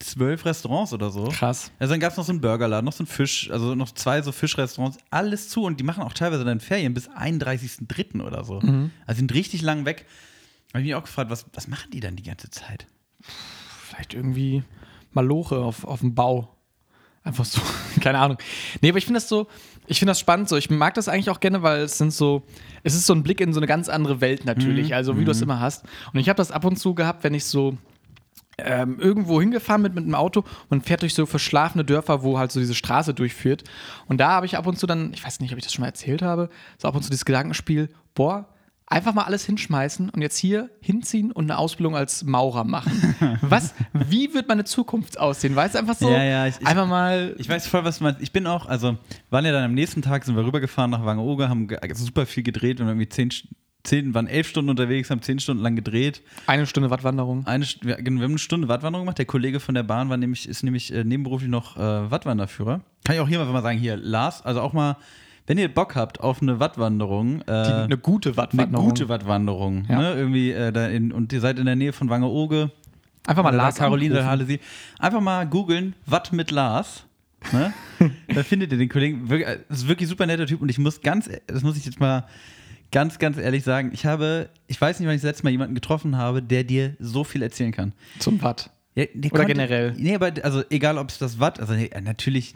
Speaker 1: zwölf Restaurants oder so.
Speaker 2: Krass.
Speaker 1: Also dann gab es noch so einen Burgerladen, noch so einen Fisch, also noch zwei so Fischrestaurants, alles zu und die machen auch teilweise dann Ferien bis 31.03. oder so. Also sind richtig lang weg. Habe ich mich auch gefragt, was, was machen die dann die ganze Zeit?
Speaker 2: Vielleicht irgendwie Maloche auf, auf dem Bau. Einfach so [laughs] Keine Ahnung. Nee, aber ich finde das so, ich finde das spannend so. Ich mag das eigentlich auch gerne, weil es sind so, es ist so ein Blick in so eine ganz andere Welt natürlich,
Speaker 1: Mhm.
Speaker 2: also wie du es immer hast. Und ich habe das ab und zu gehabt, wenn ich so ähm, irgendwo hingefahren bin mit einem Auto und fährt durch so verschlafene Dörfer, wo halt so diese Straße durchführt. Und da habe ich ab und zu dann, ich weiß nicht, ob ich das schon mal erzählt habe, so ab und zu dieses Gedankenspiel, boah, einfach mal alles hinschmeißen und jetzt hier hinziehen und eine Ausbildung als Maurer machen. [laughs] Was? Wie wird meine Zukunft aussehen? Weißt du, einfach so,
Speaker 1: Ja, ja, ich-
Speaker 2: einfach mal
Speaker 1: Ich weiß voll, was du meinst. Ich bin auch, also, waren ja dann am nächsten Tag, sind wir rübergefahren nach Wangerooge, haben super viel gedreht und irgendwie zehn, zehn, waren elf Stunden unterwegs, haben zehn Stunden lang gedreht.
Speaker 2: eine Stunde Wattwanderung.
Speaker 1: Eine, St- wir haben eine Stunde Wattwanderung gemacht. Der Kollege von der Bahn war nämlich, ist nämlich äh, nebenberuflich noch äh, Wattwanderführer. Kann ich auch hier mal mal sagen, hier, Lars, also auch mal, wenn ihr Bock habt auf eine Wattwanderung, äh,
Speaker 2: Die, eine gute
Speaker 1: eine
Speaker 2: Wattwanderung.
Speaker 1: gute Wattwanderung,
Speaker 2: Ja.
Speaker 1: ne? Irgendwie äh, da in, und ihr seid in der Nähe von Wangerooge,
Speaker 2: Einfach mal Lars
Speaker 1: Caroline. Halesi. Einfach mal googeln, Watt mit Lars. Ne? [laughs] da findet ihr den Kollegen. Äh, Das ist wirklich ein super netter Typ und ich muss ganz, das muss ich jetzt mal ganz, ganz ehrlich sagen. Ich habe, ich weiß nicht, wann ich das letzte Mal jemanden getroffen habe, der dir so viel erzählen kann.
Speaker 2: Zum Watt.
Speaker 1: Ja, der
Speaker 2: Oder generell?
Speaker 1: Nee, aber also egal, ob es das Watt, also nee, natürlich,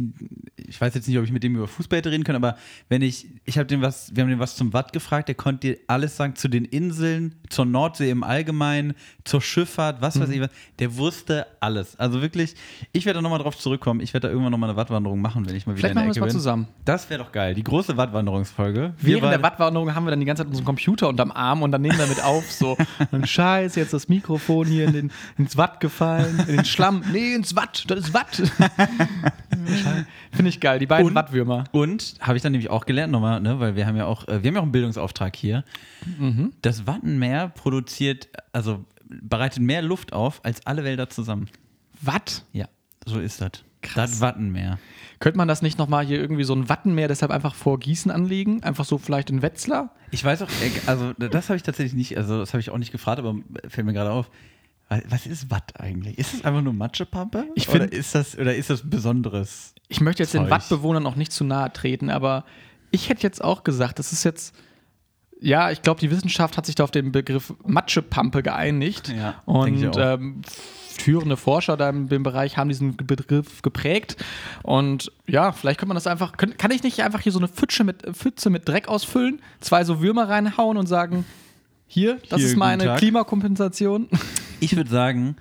Speaker 1: ich weiß jetzt nicht, ob ich mit dem über Fußball hätte reden können, aber wenn ich, ich habe dem was, wir haben dem was zum Watt gefragt, der konnte dir alles sagen zu den Inseln, zur Nordsee im Allgemeinen, zur Schifffahrt, was
Speaker 2: Mhm.
Speaker 1: weiß ich was. Der wusste alles. Also wirklich, ich werde da nochmal drauf zurückkommen. Ich werde da irgendwann nochmal eine Wattwanderung machen, wenn ich mal wieder
Speaker 2: Vielleicht
Speaker 1: in der
Speaker 2: machen
Speaker 1: Ecke
Speaker 2: mal
Speaker 1: bin.
Speaker 2: zusammen.
Speaker 1: Das wäre doch geil. Die große Wattwanderungsfolge. Wir
Speaker 2: Während der Wattwanderung haben wir dann die ganze Zeit unseren Computer unterm Arm und dann nehmen wir mit auf, so, [laughs] und scheiße, jetzt das Mikrofon hier in den, ins Watt gefallen, in den Schlamm. Nee, ins Watt, das ist Watt. [laughs] Finde ich geil, die beiden
Speaker 1: Und-
Speaker 2: Wattwürmer.
Speaker 1: Und habe ich dann nämlich auch gelernt nochmal, ne, weil wir haben ja auch, äh, wir haben ja auch einen Bildungsauftrag hier.
Speaker 2: Mhm.
Speaker 1: Das Wattenmeer produziert, also bereitet mehr Luft auf als alle Wälder zusammen.
Speaker 2: Watt?
Speaker 1: Ja, so ist das.
Speaker 2: Krass.
Speaker 1: Das Wattenmeer.
Speaker 2: Könnte man das nicht nochmal hier irgendwie so ein Wattenmeer deshalb einfach vor Gießen anlegen? Einfach so vielleicht in Wetzlar?
Speaker 1: Ich weiß auch, äh, also das habe ich tatsächlich nicht, also das habe ich auch nicht gefragt, aber fällt mir gerade auf. Was ist Watt eigentlich? Ist es einfach nur Matschepampe?
Speaker 2: Ich
Speaker 1: oder
Speaker 2: find-
Speaker 1: ist das oder ist das besonderes?
Speaker 2: Ich möchte jetzt den
Speaker 1: Zeug.
Speaker 2: Wattbewohnern auch nicht zu nahe treten, aber ich hätte jetzt auch gesagt, das ist jetzt. Ja, ich glaube, die Wissenschaft hat sich da auf den Begriff Matschepampe geeinigt.
Speaker 1: Ja,
Speaker 2: und ähm, führende Forscher da im, im Bereich haben diesen Begriff geprägt. Und ja, vielleicht könnte man das einfach. Könnt, kann ich nicht einfach hier so eine Pfütze mit, Pfütze mit Dreck ausfüllen, zwei so Würmer reinhauen und sagen: Hier, das
Speaker 1: Hier,
Speaker 2: ist meine. Klimakompensation?
Speaker 1: Ich würde sagen,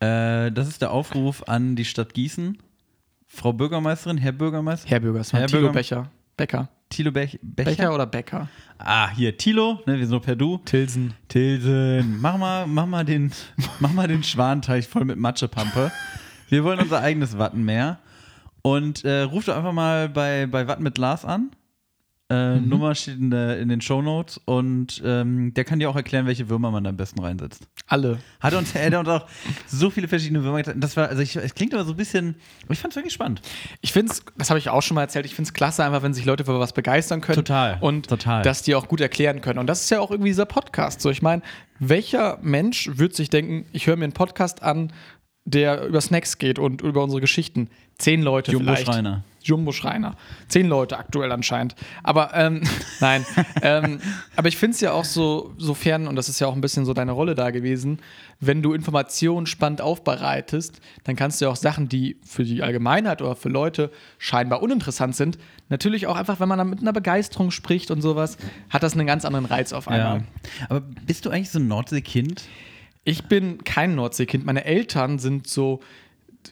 Speaker 1: äh, das ist der Aufruf an die Stadt Gießen. Frau Bürgermeisterin, Herr Bürgermeister,
Speaker 2: Herr Bürgers,
Speaker 1: Herr
Speaker 2: Thilo
Speaker 1: Bürger-
Speaker 2: Becher. Becker.
Speaker 1: Thilo Bech Becher.
Speaker 2: Becher oder Becker?
Speaker 1: Ah, hier, Thilo, ne, wir sind nur per Du.
Speaker 2: Tilsen.
Speaker 1: Tilsen, mach mal, mach mal den, mach mal den Schwanteich voll mit Matschepampe. Wir wollen unser eigenes Wattenmeer. Und äh, ruf doch einfach mal bei, bei Watten mit Lars an. Äh, Nummer steht in, der, in den Shownotes und ähm, der kann dir auch erklären, welche Würmer man da am besten reinsetzt.
Speaker 2: Alle.
Speaker 1: Hat uns, hat uns auch so viele verschiedene Würmer getan. Das war, also ich, es klingt aber so ein bisschen, aber ich fand es wirklich spannend.
Speaker 2: Ich finde es, das habe ich auch schon mal erzählt, ich finde es klasse, einfach wenn sich Leute für was begeistern können.
Speaker 1: Total,
Speaker 2: Und
Speaker 1: total.
Speaker 2: dass die auch gut erklären können. Und das ist ja auch irgendwie dieser Podcast. So, ich meine, welcher Mensch wird sich denken, ich höre mir einen Podcast an, der über Snacks geht und über unsere Geschichten? Zehn Leute
Speaker 1: Jumbo
Speaker 2: vielleicht.
Speaker 1: Schreiner.
Speaker 2: Jumbo Schreiner. Zehn Leute aktuell anscheinend. Aber ähm, [laughs] nein. ähm, aber ich finde es ja auch so, sofern, und das ist ja auch ein bisschen so deine Rolle da gewesen, wenn du Informationen spannend aufbereitest, dann kannst du ja auch Sachen, die für die Allgemeinheit oder für Leute scheinbar uninteressant sind, natürlich auch einfach, wenn man dann mit einer Begeisterung spricht und sowas, hat das einen ganz anderen Reiz auf einmal.
Speaker 1: Ja. Aber bist du eigentlich so ein Nordseekind?
Speaker 2: Ich bin kein Nordseekind. Meine Eltern sind so,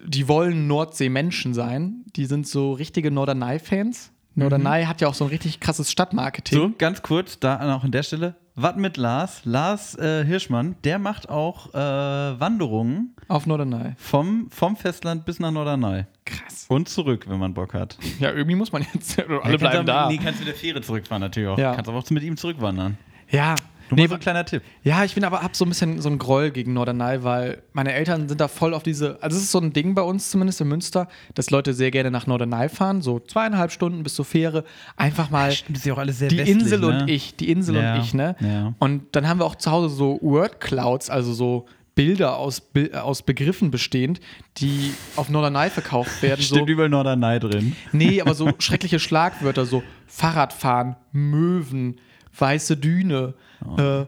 Speaker 2: die wollen Nordsee-Menschen sein. Die sind so richtige Norderney-Fans. Norderney hat ja auch so ein richtig krasses Stadtmarketing.
Speaker 1: So, ganz kurz, da auch an der Stelle. Watt mit Lars. Lars äh, Hirschmann, der macht auch äh, Wanderungen
Speaker 2: Auf Norderney.
Speaker 1: vom, vom Festland bis nach Norderney.
Speaker 2: Krass.
Speaker 1: Und zurück, wenn man Bock hat.
Speaker 2: Ja, irgendwie muss man jetzt. [laughs] Alle bleiben da.
Speaker 1: Nee, kannst mit der Fähre zurückfahren natürlich auch.
Speaker 2: Ja.
Speaker 1: Kannst aber auch mit ihm zurückwandern.
Speaker 2: Ja.
Speaker 1: Nur
Speaker 2: Nee,
Speaker 1: so ein kleiner Tipp.
Speaker 2: ja, ich bin aber hab so ein bisschen so ein Groll gegen Norderney, weil meine Eltern sind da voll auf diese. Also, es ist so ein Ding bei uns zumindest in Münster, dass Leute sehr gerne nach Norderney fahren, so zweieinhalb Stunden bis zur Fähre. Einfach mal
Speaker 1: Stimmt, das ist ja auch alles sehr
Speaker 2: die
Speaker 1: westlich,
Speaker 2: Insel
Speaker 1: ne?
Speaker 2: und ich, die Insel
Speaker 1: Ja,
Speaker 2: und ich, ne?
Speaker 1: ja.
Speaker 2: Und dann haben wir auch zu Hause so Wordclouds, also so Bilder aus, aus Begriffen bestehend, die auf Norderney verkauft [laughs] werden. so,
Speaker 1: Steht überall Norderney drin.
Speaker 2: nee, aber so schreckliche Schlagwörter, so Fahrradfahren, Möwen, weiße Düne,
Speaker 1: Oh.
Speaker 2: äh,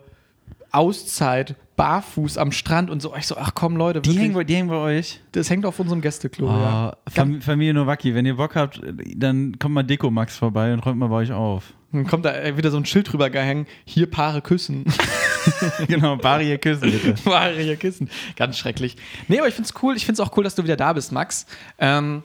Speaker 2: Auszeit, barfuß am Strand und so. Ich so, ach komm, Leute,
Speaker 1: Die hängen, bei- die hängen bei euch.
Speaker 2: das hängt auf unserem Gästeklo.
Speaker 1: Oh,
Speaker 2: ja.
Speaker 1: Fam Familie Nowacki, wenn ihr Bock habt, dann kommt mal Deko Max vorbei und räumt mal bei euch auf.
Speaker 2: Dann kommt da wieder so ein Schild drüber gehängt, hier Paare küssen. [laughs]
Speaker 1: genau, Bari, ihr küssen bitte. [laughs]
Speaker 2: Paare hier küssen. Ganz schrecklich. Nee, aber ich find's cool. Ich find's auch cool, dass du wieder da bist, Max. Ähm,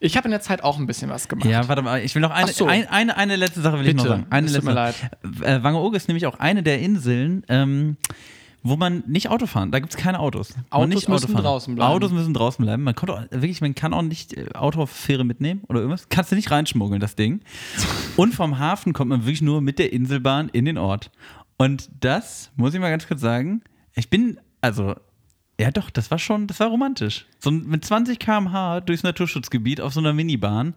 Speaker 2: ich habe in der Zeit auch ein bisschen was gemacht.
Speaker 1: Ja, warte mal, ich will noch eine,
Speaker 2: so.
Speaker 1: ein, eine, eine letzte Sache will ich
Speaker 2: Bitte,
Speaker 1: noch sagen. Eine
Speaker 2: es tut mir
Speaker 1: letzte. Äh, Wangerooge ist nämlich auch eine der Inseln, ähm, wo man nicht Auto fahren. Da gibt es keine Autos.
Speaker 2: Autos
Speaker 1: nicht
Speaker 2: müssen
Speaker 1: fahren.
Speaker 2: draußen bleiben.
Speaker 1: Autos müssen draußen bleiben. Man, kommt auch, wirklich, man kann auch nicht äh, Auto auf Fähre mitnehmen oder irgendwas. Kannst du nicht reinschmuggeln, das Ding. [laughs] Und vom Hafen kommt man wirklich nur mit der Inselbahn in den Ort. Und das, muss ich mal ganz kurz sagen, ich bin, also, ja doch, das war schon, das war romantisch. So mit 20 km/h durchs Naturschutzgebiet auf so einer Minibahn.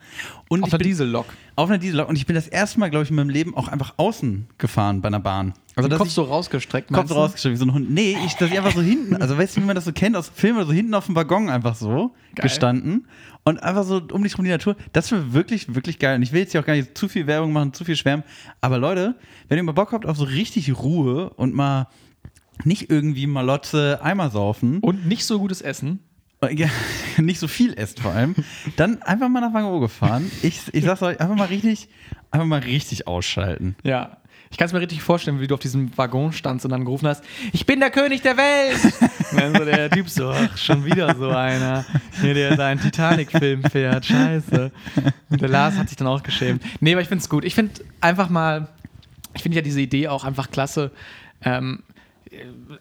Speaker 1: Und
Speaker 2: Auf
Speaker 1: bin,
Speaker 2: Diesellok.
Speaker 1: auf einer Diesellok. Und ich bin das erste Mal, glaube ich, in meinem Leben auch einfach außen gefahren bei einer Bahn. Also,
Speaker 2: Den Kopf
Speaker 1: ich,
Speaker 2: so rausgestreckt,
Speaker 1: Kopf so
Speaker 2: du?
Speaker 1: rausgestellt wie so ein Hund. Nee, ich, dass ich einfach so hinten, also weißt du, wie man das so kennt aus Filmen, so hinten auf dem Waggon einfach so
Speaker 2: Geil.
Speaker 1: gestanden und einfach so um dich rum die Natur. Das war wirklich, wirklich geil. Und ich will jetzt hier auch gar nicht zu viel Werbung machen, zu viel schwärmen. Aber Leute, wenn ihr mal Bock habt auf so richtig Ruhe und mal nicht irgendwie Malotze Eimer saufen,
Speaker 2: Und nicht so gutes Essen.
Speaker 1: ja, [laughs] nicht so viel esst vor allem, dann einfach mal nach Wangerooge fahren. Ich, ich sag's euch, einfach mal richtig, einfach mal richtig ausschalten.
Speaker 2: Ja. Ich kann es mir richtig vorstellen, wie du auf diesem Waggon standst und dann gerufen hast, ich bin der König der Welt. und dann so der Typ so, ach, schon wieder so einer, hier, der seinen Titanic-Film fährt, scheiße. Und der Lars hat sich dann auch geschämt. Nee, aber ich finde es gut. Ich finde einfach mal, ich finde ja diese Idee auch einfach klasse, ähm,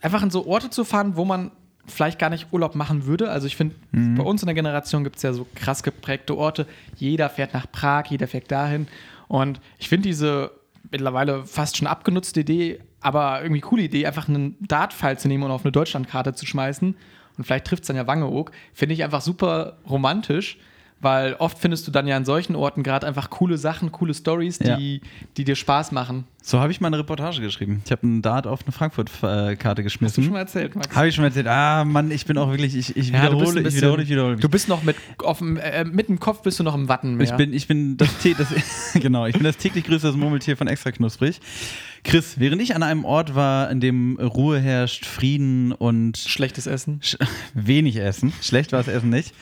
Speaker 2: einfach in so Orte zu fahren, wo man vielleicht gar nicht Urlaub machen würde. Also ich finde, bei uns in der Generation gibt es ja so krass geprägte Orte. Jeder fährt nach Prag, jeder fährt dahin. Und ich finde diese mittlerweile fast schon abgenutzte Idee, aber irgendwie coole Idee, einfach einen Dart-File zu nehmen und auf eine Deutschlandkarte zu schmeißen. Und vielleicht trifft es dann ja Wangeoog. Finde ich einfach super romantisch, weil oft findest du dann ja an solchen Orten gerade einfach coole Sachen, coole Stories,
Speaker 1: Ja.
Speaker 2: die, die dir Spaß machen.
Speaker 1: So habe ich mal eine Reportage geschrieben. Ich habe einen Dart auf eine Frankfurt-Karte
Speaker 2: Hast du
Speaker 1: geschmissen.
Speaker 2: schon mal erzählt, Max?
Speaker 1: Habe ich schon mal erzählt. Ah, Mann, ich bin auch wirklich, ich, ich
Speaker 2: Ja,
Speaker 1: wiederhole,
Speaker 2: ein
Speaker 1: ich
Speaker 2: bisschen-
Speaker 1: wiederhole, ich wiederhole.
Speaker 2: Du bist noch mit, auf, dem- äh, mit dem Kopf bist du noch im Wattenmeer.
Speaker 1: Ich bin, ich bin das, das [laughs] genau, ich bin das täglich größte Murmeltier von extra knusprig. Chris, während ich an einem Ort war, in dem Ruhe herrscht, Frieden und
Speaker 2: schlechtes Essen.
Speaker 1: sch wenig Essen, schlecht war das Essen nicht,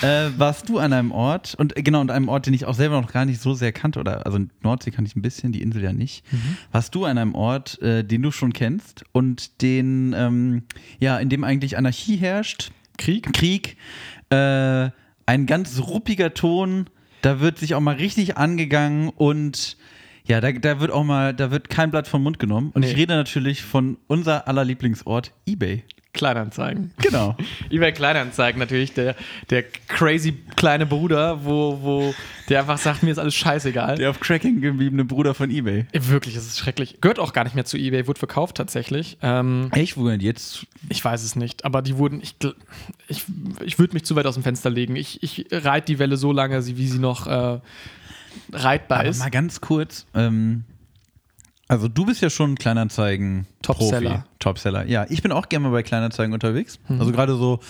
Speaker 1: äh, warst du an einem Ort und genau an einem Ort, den ich auch selber noch gar nicht so sehr kannte oder also Nordsee kannte ich ein bisschen, die Insel ja nicht. Warst du an einem Ort, äh, den du schon kennst und den ähm, ja, in dem eigentlich Anarchie herrscht,
Speaker 2: Krieg?
Speaker 1: Krieg, äh, ein ganz ruppiger Ton, da wird sich auch mal richtig angegangen und ja, da, da wird auch mal, da wird kein Blatt vom Mund genommen. Und
Speaker 2: Nee.
Speaker 1: ich rede natürlich von unser aller Lieblingsort, Ebay.
Speaker 2: Kleinanzeigen.
Speaker 1: Genau. [laughs]
Speaker 2: eBay Kleinanzeigen natürlich, der, der crazy kleine Bruder, wo, wo der einfach sagt, mir ist alles scheißegal.
Speaker 1: Der auf Cracking gebliebene Bruder von Ebay.
Speaker 2: Wirklich, es ist schrecklich. Gehört auch gar nicht mehr zu eBay, wurde verkauft tatsächlich. Ähm,
Speaker 1: Echt, wo denn jetzt?
Speaker 2: ich weiß es nicht, aber die wurden, ich, ich, ich würde mich zu weit aus dem Fenster legen. Ich, ich reite die Welle so lange, wie sie noch äh, reitbar
Speaker 1: Aber
Speaker 2: ist.
Speaker 1: mal ganz kurz, ähm, also du bist ja schon Kleinanzeigen
Speaker 2: Topseller.
Speaker 1: Topseller. Ja, ich bin auch gerne mal bei Kleinanzeigen unterwegs. Also gerade so,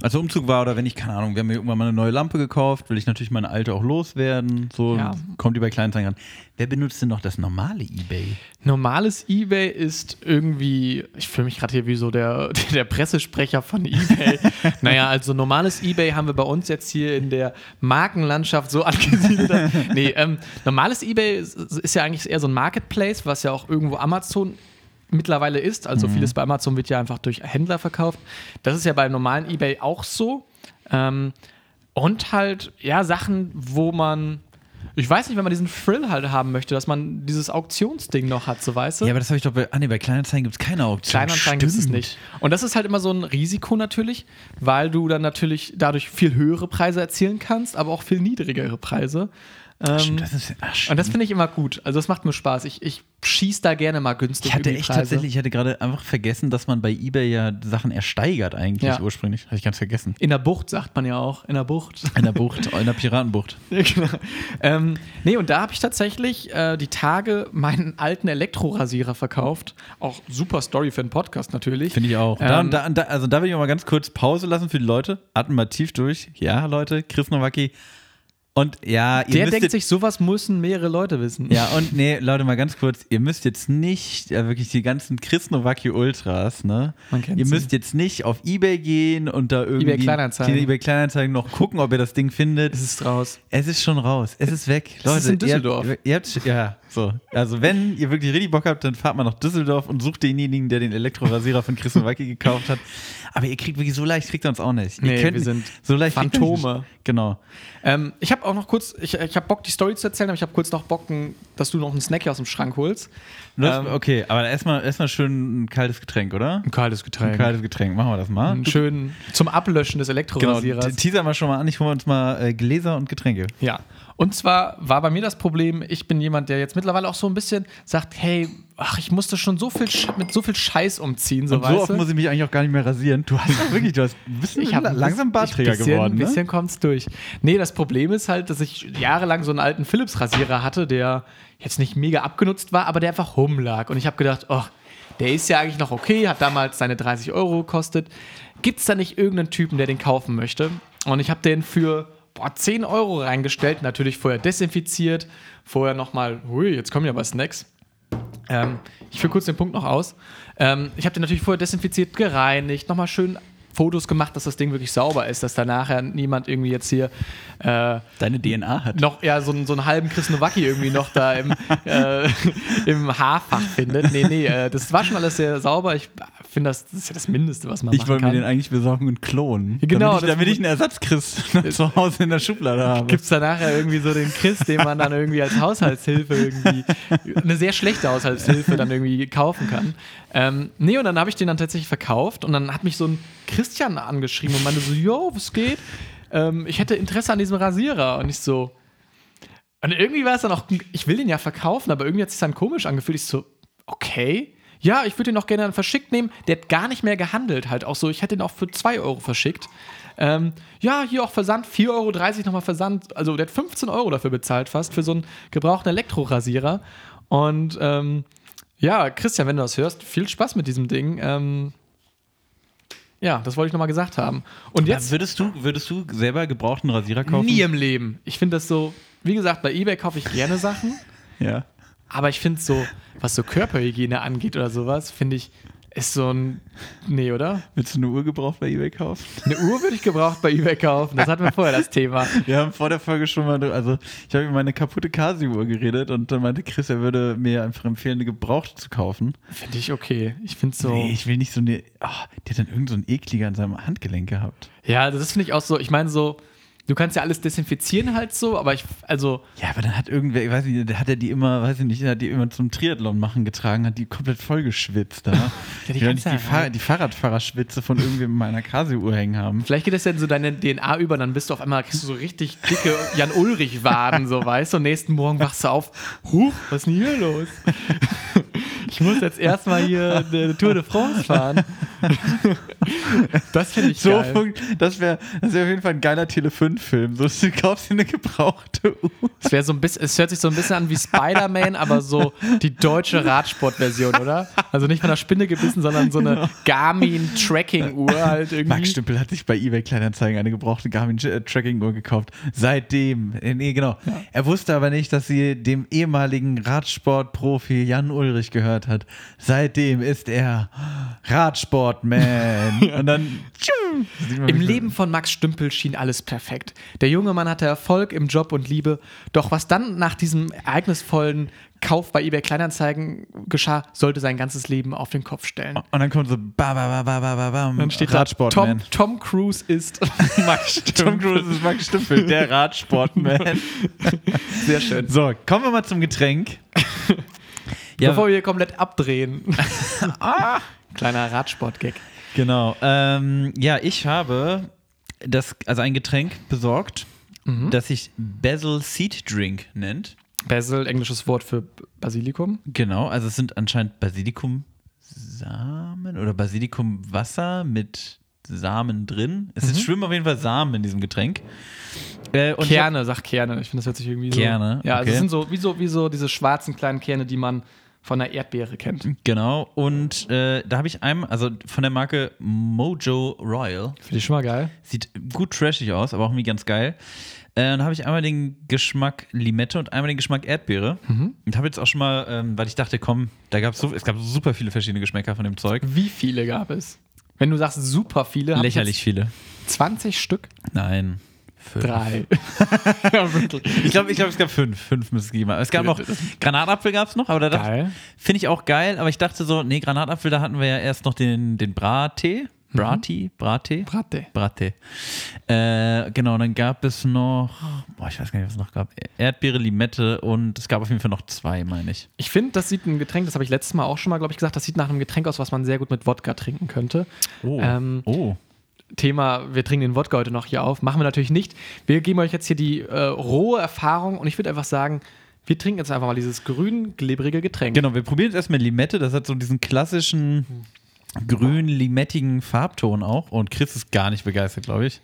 Speaker 1: als der Umzug war oder wenn ich, keine Ahnung, wir haben mir irgendwann mal eine neue Lampe gekauft, will ich natürlich meine alte auch loswerden. So
Speaker 2: Ja.
Speaker 1: kommt die bei Kleinanzeigen ran. Wer benutzt denn noch das normale Ebay?
Speaker 2: Normales eBay ist irgendwie, ich fühle mich gerade hier wie so der, [laughs] der Pressesprecher von eBay. [laughs] naja, also normales eBay haben wir bei uns jetzt hier in der Markenlandschaft so [laughs] angesiedelt. nee, ähm, normales eBay ist, ist ja eigentlich eher so ein Marketplace, was ja auch irgendwo Amazon mittlerweile ist. Also vieles bei Amazon wird ja einfach durch Händler verkauft. Das ist ja beim normalen eBay auch so. Ähm, und halt, ja, Sachen, wo man, ich weiß nicht, wenn man diesen Thrill halt haben möchte, dass man dieses Auktionsding noch hat, so weißt du?
Speaker 1: Ja, aber das habe ich doch bei, ah nee, bei Kleinanzeigen gibt es keine Auktion.
Speaker 2: Kleinanzeigen gibt es nicht. Und das ist halt immer so ein Risiko natürlich, weil du dann natürlich dadurch viel höhere Preise erzielen kannst, aber auch viel niedrigere Preise. Ähm,
Speaker 1: Stimmt, das ist, ach,
Speaker 2: und das finde ich immer gut. Also das macht mir Spaß. Ich, ich schieß da gerne mal günstig
Speaker 1: Ich hatte echt
Speaker 2: Preise.
Speaker 1: tatsächlich, ich hatte gerade einfach vergessen, dass man bei eBay ja Sachen ersteigert eigentlich
Speaker 2: Ja.
Speaker 1: ursprünglich. Hatte ich ganz vergessen.
Speaker 2: In der Bucht sagt man ja auch. In der Bucht.
Speaker 1: In der Bucht, in der Piratenbucht. [laughs]
Speaker 2: Ja, genau. ähm, nee, und da habe ich tatsächlich äh, die Tage meinen alten Elektrorasierer verkauft. Auch super Story für einen Podcast natürlich.
Speaker 1: Finde ich auch.
Speaker 2: Ähm,
Speaker 1: da, da, also da will ich mal ganz kurz Pause lassen für die Leute. Atmen mal tief durch. Ja, Leute, Chris Nowacki Und ja, ihr
Speaker 2: Der denkt sich, sowas müssen mehrere Leute wissen.
Speaker 1: Ja, und nee, Leute, mal ganz kurz, ihr müsst jetzt nicht, ja, wirklich die ganzen Chris Nowacki Ultras, ne?
Speaker 2: Man kennt
Speaker 1: ihr
Speaker 2: sie.
Speaker 1: müsst jetzt nicht auf Ebay gehen und da irgendwie
Speaker 2: eBay Kleinanzeigen.
Speaker 1: eBay Kleinanzeigen noch gucken, ob ihr das Ding findet.
Speaker 2: Es ist raus.
Speaker 1: Es ist schon raus. Es ist weg.
Speaker 2: Es
Speaker 1: Leute,
Speaker 2: ist in Düsseldorf.
Speaker 1: Ihr, ihr habt, ja, so. Also, wenn ihr wirklich richtig Bock habt, dann fahrt mal nach Düsseldorf und sucht denjenigen, der den Elektrorasierer von Chris Nowacki gekauft hat. Aber ihr kriegt wirklich so leicht, kriegt ihr uns auch nicht.
Speaker 2: Nee, wir sind
Speaker 1: so leicht
Speaker 2: Phantome.
Speaker 1: Genau.
Speaker 2: Ähm, ich habe auch noch kurz, ich, ich habe Bock, die Story zu erzählen, aber ich habe kurz noch Bock, n- dass du noch einen Snack hier aus dem Schrank holst.
Speaker 1: Das,
Speaker 2: Ähm,
Speaker 1: okay, aber erstmal erstmal schön ein kaltes Getränk, oder?
Speaker 2: Ein kaltes Getränk.
Speaker 1: Ein kaltes Getränk. Machen wir das mal.
Speaker 2: Schönen zum Ablöschen des
Speaker 1: Genau,
Speaker 2: Elektrorasierers.
Speaker 1: te- teaser mal schon mal an. Ich hole uns mal äh, Gläser und Getränke.
Speaker 2: Ja. Und zwar war bei mir das Problem, ich bin jemand, der jetzt mittlerweile auch so ein bisschen sagt, hey, ach, ich musste schon so viel Sch mit so viel Scheiß umziehen, so
Speaker 1: Und so oft
Speaker 2: du?
Speaker 1: muss ich mich eigentlich auch gar nicht mehr rasieren. Du hast wirklich, du hast ein bisschen
Speaker 2: Ich habe
Speaker 1: langsam Bartträger
Speaker 2: bisschen,
Speaker 1: geworden.
Speaker 2: Ein
Speaker 1: Ne?
Speaker 2: bisschen kommt's durch. Nee, das Problem ist halt, dass ich jahrelang so einen alten Philips-Rasierer hatte, der jetzt nicht mega abgenutzt war, aber der einfach rumlag. Und ich habe gedacht, oh, der ist ja eigentlich noch okay, hat damals seine 30 Euro gekostet. Gibt's da nicht irgendeinen Typen, der den kaufen möchte? Und ich habe den für boah, 10 Euro reingestellt, natürlich vorher desinfiziert, vorher nochmal, hui, jetzt kommen ja aber Snacks. Ähm, ich führe kurz den Punkt noch aus. Ähm, ich habe den natürlich vorher desinfiziert, gereinigt, nochmal schön Fotos gemacht, dass das Ding wirklich sauber ist, dass da nachher niemand irgendwie jetzt hier äh,
Speaker 1: Deine DNA hat.
Speaker 2: noch ja, so, einen- so einen halben Chris Nowacki irgendwie noch da im, [laughs] äh, im Haarfach findet. Nee, nee, äh, das war schon alles sehr sauber. Ich finde, das, das ist ja das Mindeste, was man
Speaker 1: Ich
Speaker 2: machen
Speaker 1: wollte mir
Speaker 2: kann.
Speaker 1: den eigentlich besorgen und klonen.
Speaker 2: Genau,
Speaker 1: Damit ich, damit ich einen Ersatz-Chris zu Hause in der Schublade habe.
Speaker 2: Gibt es da nachher irgendwie so den Chris, den man dann irgendwie als Haushaltshilfe irgendwie, eine sehr schlechte Haushaltshilfe dann irgendwie kaufen kann. Ähm, nee, und dann habe ich den dann tatsächlich verkauft und dann hat mich so ein Christian angeschrieben und meinte so, yo, was geht? Ähm, ich hätte Interesse an diesem Rasierer. Und ich so, und irgendwie war es dann auch, ich will den ja verkaufen, aber irgendwie hat es sich dann komisch angefühlt. Ich so, okay. Ja, ich würde den auch gerne dann verschickt nehmen. Der hat gar nicht mehr gehandelt, halt auch so. Ich hätte ihn auch für 2 Euro verschickt. Ähm, ja, hier auch Versand, 4,30 Euro nochmal Versand. Also der hat 15 Euro dafür bezahlt fast, für so einen gebrauchten Elektrorasierer. Und ähm, ja, Christian, wenn du das hörst, viel Spaß mit diesem Ding. Ähm, ja, das wollte ich nochmal gesagt haben. Und
Speaker 1: Ja,
Speaker 2: jetzt
Speaker 1: würdest, du, würdest du selber gebrauchten Rasierer kaufen?
Speaker 2: nie im Leben. Ich finde das so, wie gesagt, bei eBay kaufe ich gerne Sachen.
Speaker 1: Ja.
Speaker 2: Aber ich finde so, was so Körperhygiene angeht oder sowas, finde ich, ist so ein. Nee, oder?
Speaker 1: Willst du eine Uhr gebraucht bei eBay kaufen?
Speaker 2: Eine Uhr würde ich gebraucht bei eBay kaufen. Das hatten wir vorher das Thema.
Speaker 1: Wir haben vor der Folge schon mal, also ich habe über meine kaputte Casio-Uhr geredet und dann meinte Chris, er würde mir einfach empfehlen, eine gebrauchte zu kaufen.
Speaker 2: Finde ich okay. Ich finde so.
Speaker 1: Nee, ich will nicht so eine, oh, der hat dann irgend so einen Ekliger an seinem Handgelenk gehabt.
Speaker 2: Ja, das finde ich auch so. Ich meine, so, du kannst ja alles desinfizieren halt so, aber ich, also,
Speaker 1: Ja, aber dann hat irgendwer, ich weiß nicht, der hat er die immer, weiß ich nicht, hat die immer zum Triathlon machen getragen, hat die komplett voll geschwitzt da. [laughs]
Speaker 2: die
Speaker 1: die die, die,
Speaker 2: ja
Speaker 1: Fahr
Speaker 2: rein-
Speaker 1: die Fahrradfahrerschwitze von irgendwem in meiner Casio-Uhr hängen haben.
Speaker 2: vielleicht geht das ja in so deine DNA über, dann bist du auf einmal, kriegst du so richtig dicke Jan-Ulrich-Waden, so weißt du, und nächsten Morgen wachst du auf, huch, was ist denn hier los? [laughs] Ich muss jetzt erstmal hier eine Tour de France fahren. Das finde ich
Speaker 1: So,
Speaker 2: geil.
Speaker 1: funkt- das wäre das wär auf jeden Fall ein geiler Tele5-Film. So, du kaufst dir eine gebrauchte Uhr.
Speaker 2: Es, wär so ein bisschen, es hört sich so ein bisschen an wie Spider-Man, aber so die deutsche Radsport-Version, oder? Also nicht von einer Spinne gebissen, sondern so eine Garmin-Tracking-Uhr halt irgendwie.
Speaker 1: Max Stümpel hat sich bei eBay Kleinanzeigen eine gebrauchte Garmin äh, Tracking Uhr gekauft. Seitdem, äh, nee, genau. Er wusste aber nicht, dass sie dem ehemaligen Radsportprofi Jan Ulrich gehört hat. Seitdem ist er Radsportman. [laughs] Und dann
Speaker 2: Im Leben von Max Stümpel schien alles perfekt. Der junge Mann hatte Erfolg im Job und Liebe. Doch was dann nach diesem ereignisvollen Kauf bei eBay Kleinanzeigen geschah, sollte sein ganzes Leben auf den Kopf stellen.
Speaker 1: Und dann kommt so ba ba ba ba ba ba bam.
Speaker 2: Dann steht da,
Speaker 1: Radsportman.
Speaker 2: Tom, Tom Cruise ist [laughs] Max Stümpel.
Speaker 1: Tom Cruise ist Max Stümpel, der [laughs] Radsportman.
Speaker 2: Sehr schön.
Speaker 1: So, kommen wir mal zum Getränk.
Speaker 2: Bevor wir hier komplett abdrehen. [laughs] Kleiner Radsport-Gag.
Speaker 1: Genau. Ähm, ja, ich habe das, also ein Getränk besorgt, das sich Basil Seed Drink nennt.
Speaker 2: Basil, englisches Wort für Basilikum.
Speaker 1: Genau, also es sind anscheinend Basilikumsamen oder Basilikumwasser mit Samen drin. Es ist schwimmen auf jeden Fall Samen in diesem Getränk. Äh, ich hab-
Speaker 2: Kerne, sag Kerne. Ich finde, das hört sich irgendwie so.
Speaker 1: Kerne,
Speaker 2: Ja, also
Speaker 1: okay.
Speaker 2: es sind so wie, so, wie so diese schwarzen kleinen Kerne, die man von der Erdbeere kennt.
Speaker 1: Genau. Und äh, da habe ich einmal, also von der Marke Mojo Royal.
Speaker 2: Finde ich schon mal geil.
Speaker 1: Sieht gut trashig aus, aber auch irgendwie ganz geil. Äh, dann habe ich einmal den Geschmack Limette und einmal den Geschmack Erdbeere. Und habe jetzt auch schon mal, ähm, weil ich dachte, komm, da gab so, es gab super viele verschiedene Geschmäcker von dem Zeug.
Speaker 2: Wie viele gab es? Wenn du sagst super viele,
Speaker 1: Lächerlich viele.
Speaker 2: jetzt 20 Stück?
Speaker 1: Nein. Fünf.
Speaker 2: Drei. [laughs]
Speaker 1: Ich glaube, ich glaub, es gab fünf. Fünf müsste es geben. Es gab noch, Granatapfel gab es noch, aber da. Finde ich auch geil, aber ich dachte so, nee, Granatapfel, da hatten wir ja erst noch den, den Brattee. Brati, Brattee?
Speaker 2: Bratte.
Speaker 1: Brattee. Äh, genau, dann gab es noch, boah, ich weiß gar nicht, was es noch gab. Erdbeere, Limette und es gab auf jeden Fall noch zwei, meine ich.
Speaker 2: Ich finde, das sieht ein Getränk, das habe ich letztes Mal auch schon mal, glaube ich, gesagt, das sieht nach einem Getränk aus, was man sehr gut mit Wodka trinken könnte.
Speaker 1: Oh.
Speaker 2: Ähm,
Speaker 1: oh.
Speaker 2: Thema, wir trinken den Wodka heute noch hier auf. Machen wir natürlich nicht. Wir geben euch jetzt hier die äh, rohe Erfahrung und ich würde einfach sagen, wir trinken jetzt einfach mal dieses grün glebrige Getränk.
Speaker 1: Genau, wir probieren jetzt erstmal Limette. Das hat so diesen klassischen grün-limettigen Farbton auch. Und Chris ist gar nicht begeistert, glaube ich.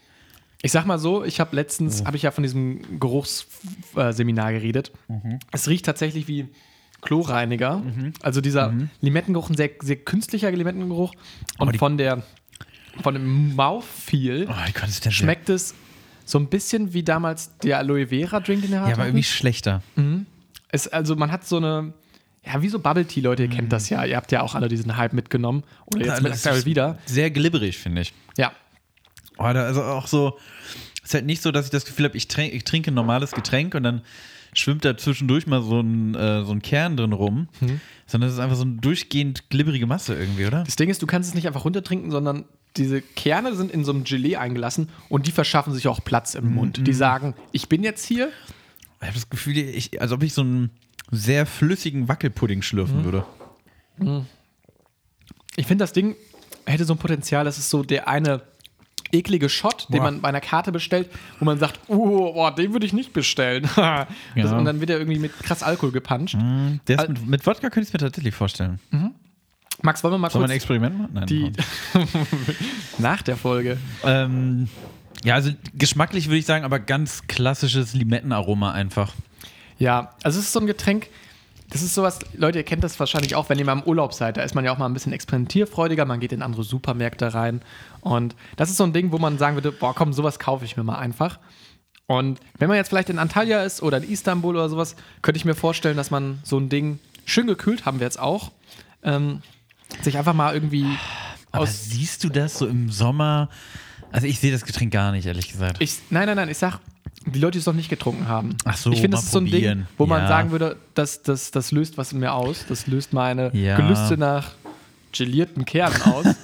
Speaker 2: Ich sag mal so, ich habe letztens, habe ich ja von diesem Geruchsseminar geredet. Es riecht tatsächlich wie Chlorreiniger. Also dieser Limettengeruch, ein sehr, sehr künstlicher Limettengeruch. Und
Speaker 1: Oh,
Speaker 2: von der von dem Mouthfeel
Speaker 1: Oh,
Speaker 2: schmeckt es so ein bisschen wie damals der Aloe Vera Drink, den wir
Speaker 1: Ja, aber irgendwie schlechter.
Speaker 2: Es, also man hat so eine, ja, wie so Bubble Tea, Leute, ihr kennt das ja. Ihr habt ja auch alle diesen Hype mitgenommen. Oder jetzt mit
Speaker 1: ist
Speaker 2: wieder.
Speaker 1: Sehr glibberig, finde ich.
Speaker 2: Ja.
Speaker 1: Oh, also auch so, es ist halt nicht so, dass ich das Gefühl habe, ich, trink, ich trinke ein normales Getränk und dann schwimmt da zwischendurch mal so ein, äh, so ein Kern drin rum, sondern es ist einfach so eine durchgehend glibberige Masse irgendwie, oder?
Speaker 2: Das Ding ist, du kannst es nicht einfach runtertrinken, sondern diese Kerne sind in so einem Gelee eingelassen und die verschaffen sich auch Platz im Mund. Die sagen, ich bin jetzt hier.
Speaker 1: Ich habe das Gefühl, ich, als ob ich so einen sehr flüssigen Wackelpudding schlürfen würde.
Speaker 2: Ich finde, das Ding hätte so ein Potenzial, das ist so der eine eklige Shot, den
Speaker 1: Boah.
Speaker 2: man bei einer Karte bestellt, wo man sagt, oh, boah, den würde ich nicht bestellen. [laughs] das,
Speaker 1: Ja.
Speaker 2: und dann wird er irgendwie mit krass Alkohol gepuncht. Al-
Speaker 1: mit, mit Wodka könnte ich es mir tatsächlich vorstellen.
Speaker 2: Max, wollen wir mal
Speaker 1: Sollen wir ein
Speaker 2: kurz
Speaker 1: Experiment machen? Nein.
Speaker 2: die [laughs] nach der Folge.
Speaker 1: Ähm, ja, also geschmacklich würde ich sagen, aber ganz klassisches Limettenaroma einfach.
Speaker 2: Ja, also es ist so ein Getränk, das ist sowas, Leute, ihr kennt das wahrscheinlich auch, wenn ihr mal im Urlaub seid, da ist man ja auch mal ein bisschen experimentierfreudiger, man geht in andere Supermärkte rein und das ist so ein Ding, wo man sagen würde, boah, komm, sowas kaufe ich mir mal einfach. Und wenn man jetzt vielleicht in Antalya ist oder in Istanbul oder sowas, könnte ich mir vorstellen, dass man so ein Ding, schön gekühlt haben wir jetzt auch, ähm, sich einfach mal irgendwie
Speaker 1: Aber
Speaker 2: aus...
Speaker 1: siehst du das so im Sommer? Also ich sehe das Getränk gar nicht, ehrlich gesagt.
Speaker 2: Ich, nein, nein, nein, ich sag, die Leute, die es noch nicht getrunken haben.
Speaker 1: Ach so,
Speaker 2: ich finde, das ist so ein Ding, wo man
Speaker 1: Ja.
Speaker 2: sagen würde, das, das, das löst was in mir aus. Das löst meine
Speaker 1: Ja.
Speaker 2: Gelüste nach gelierten Kernen aus. [laughs]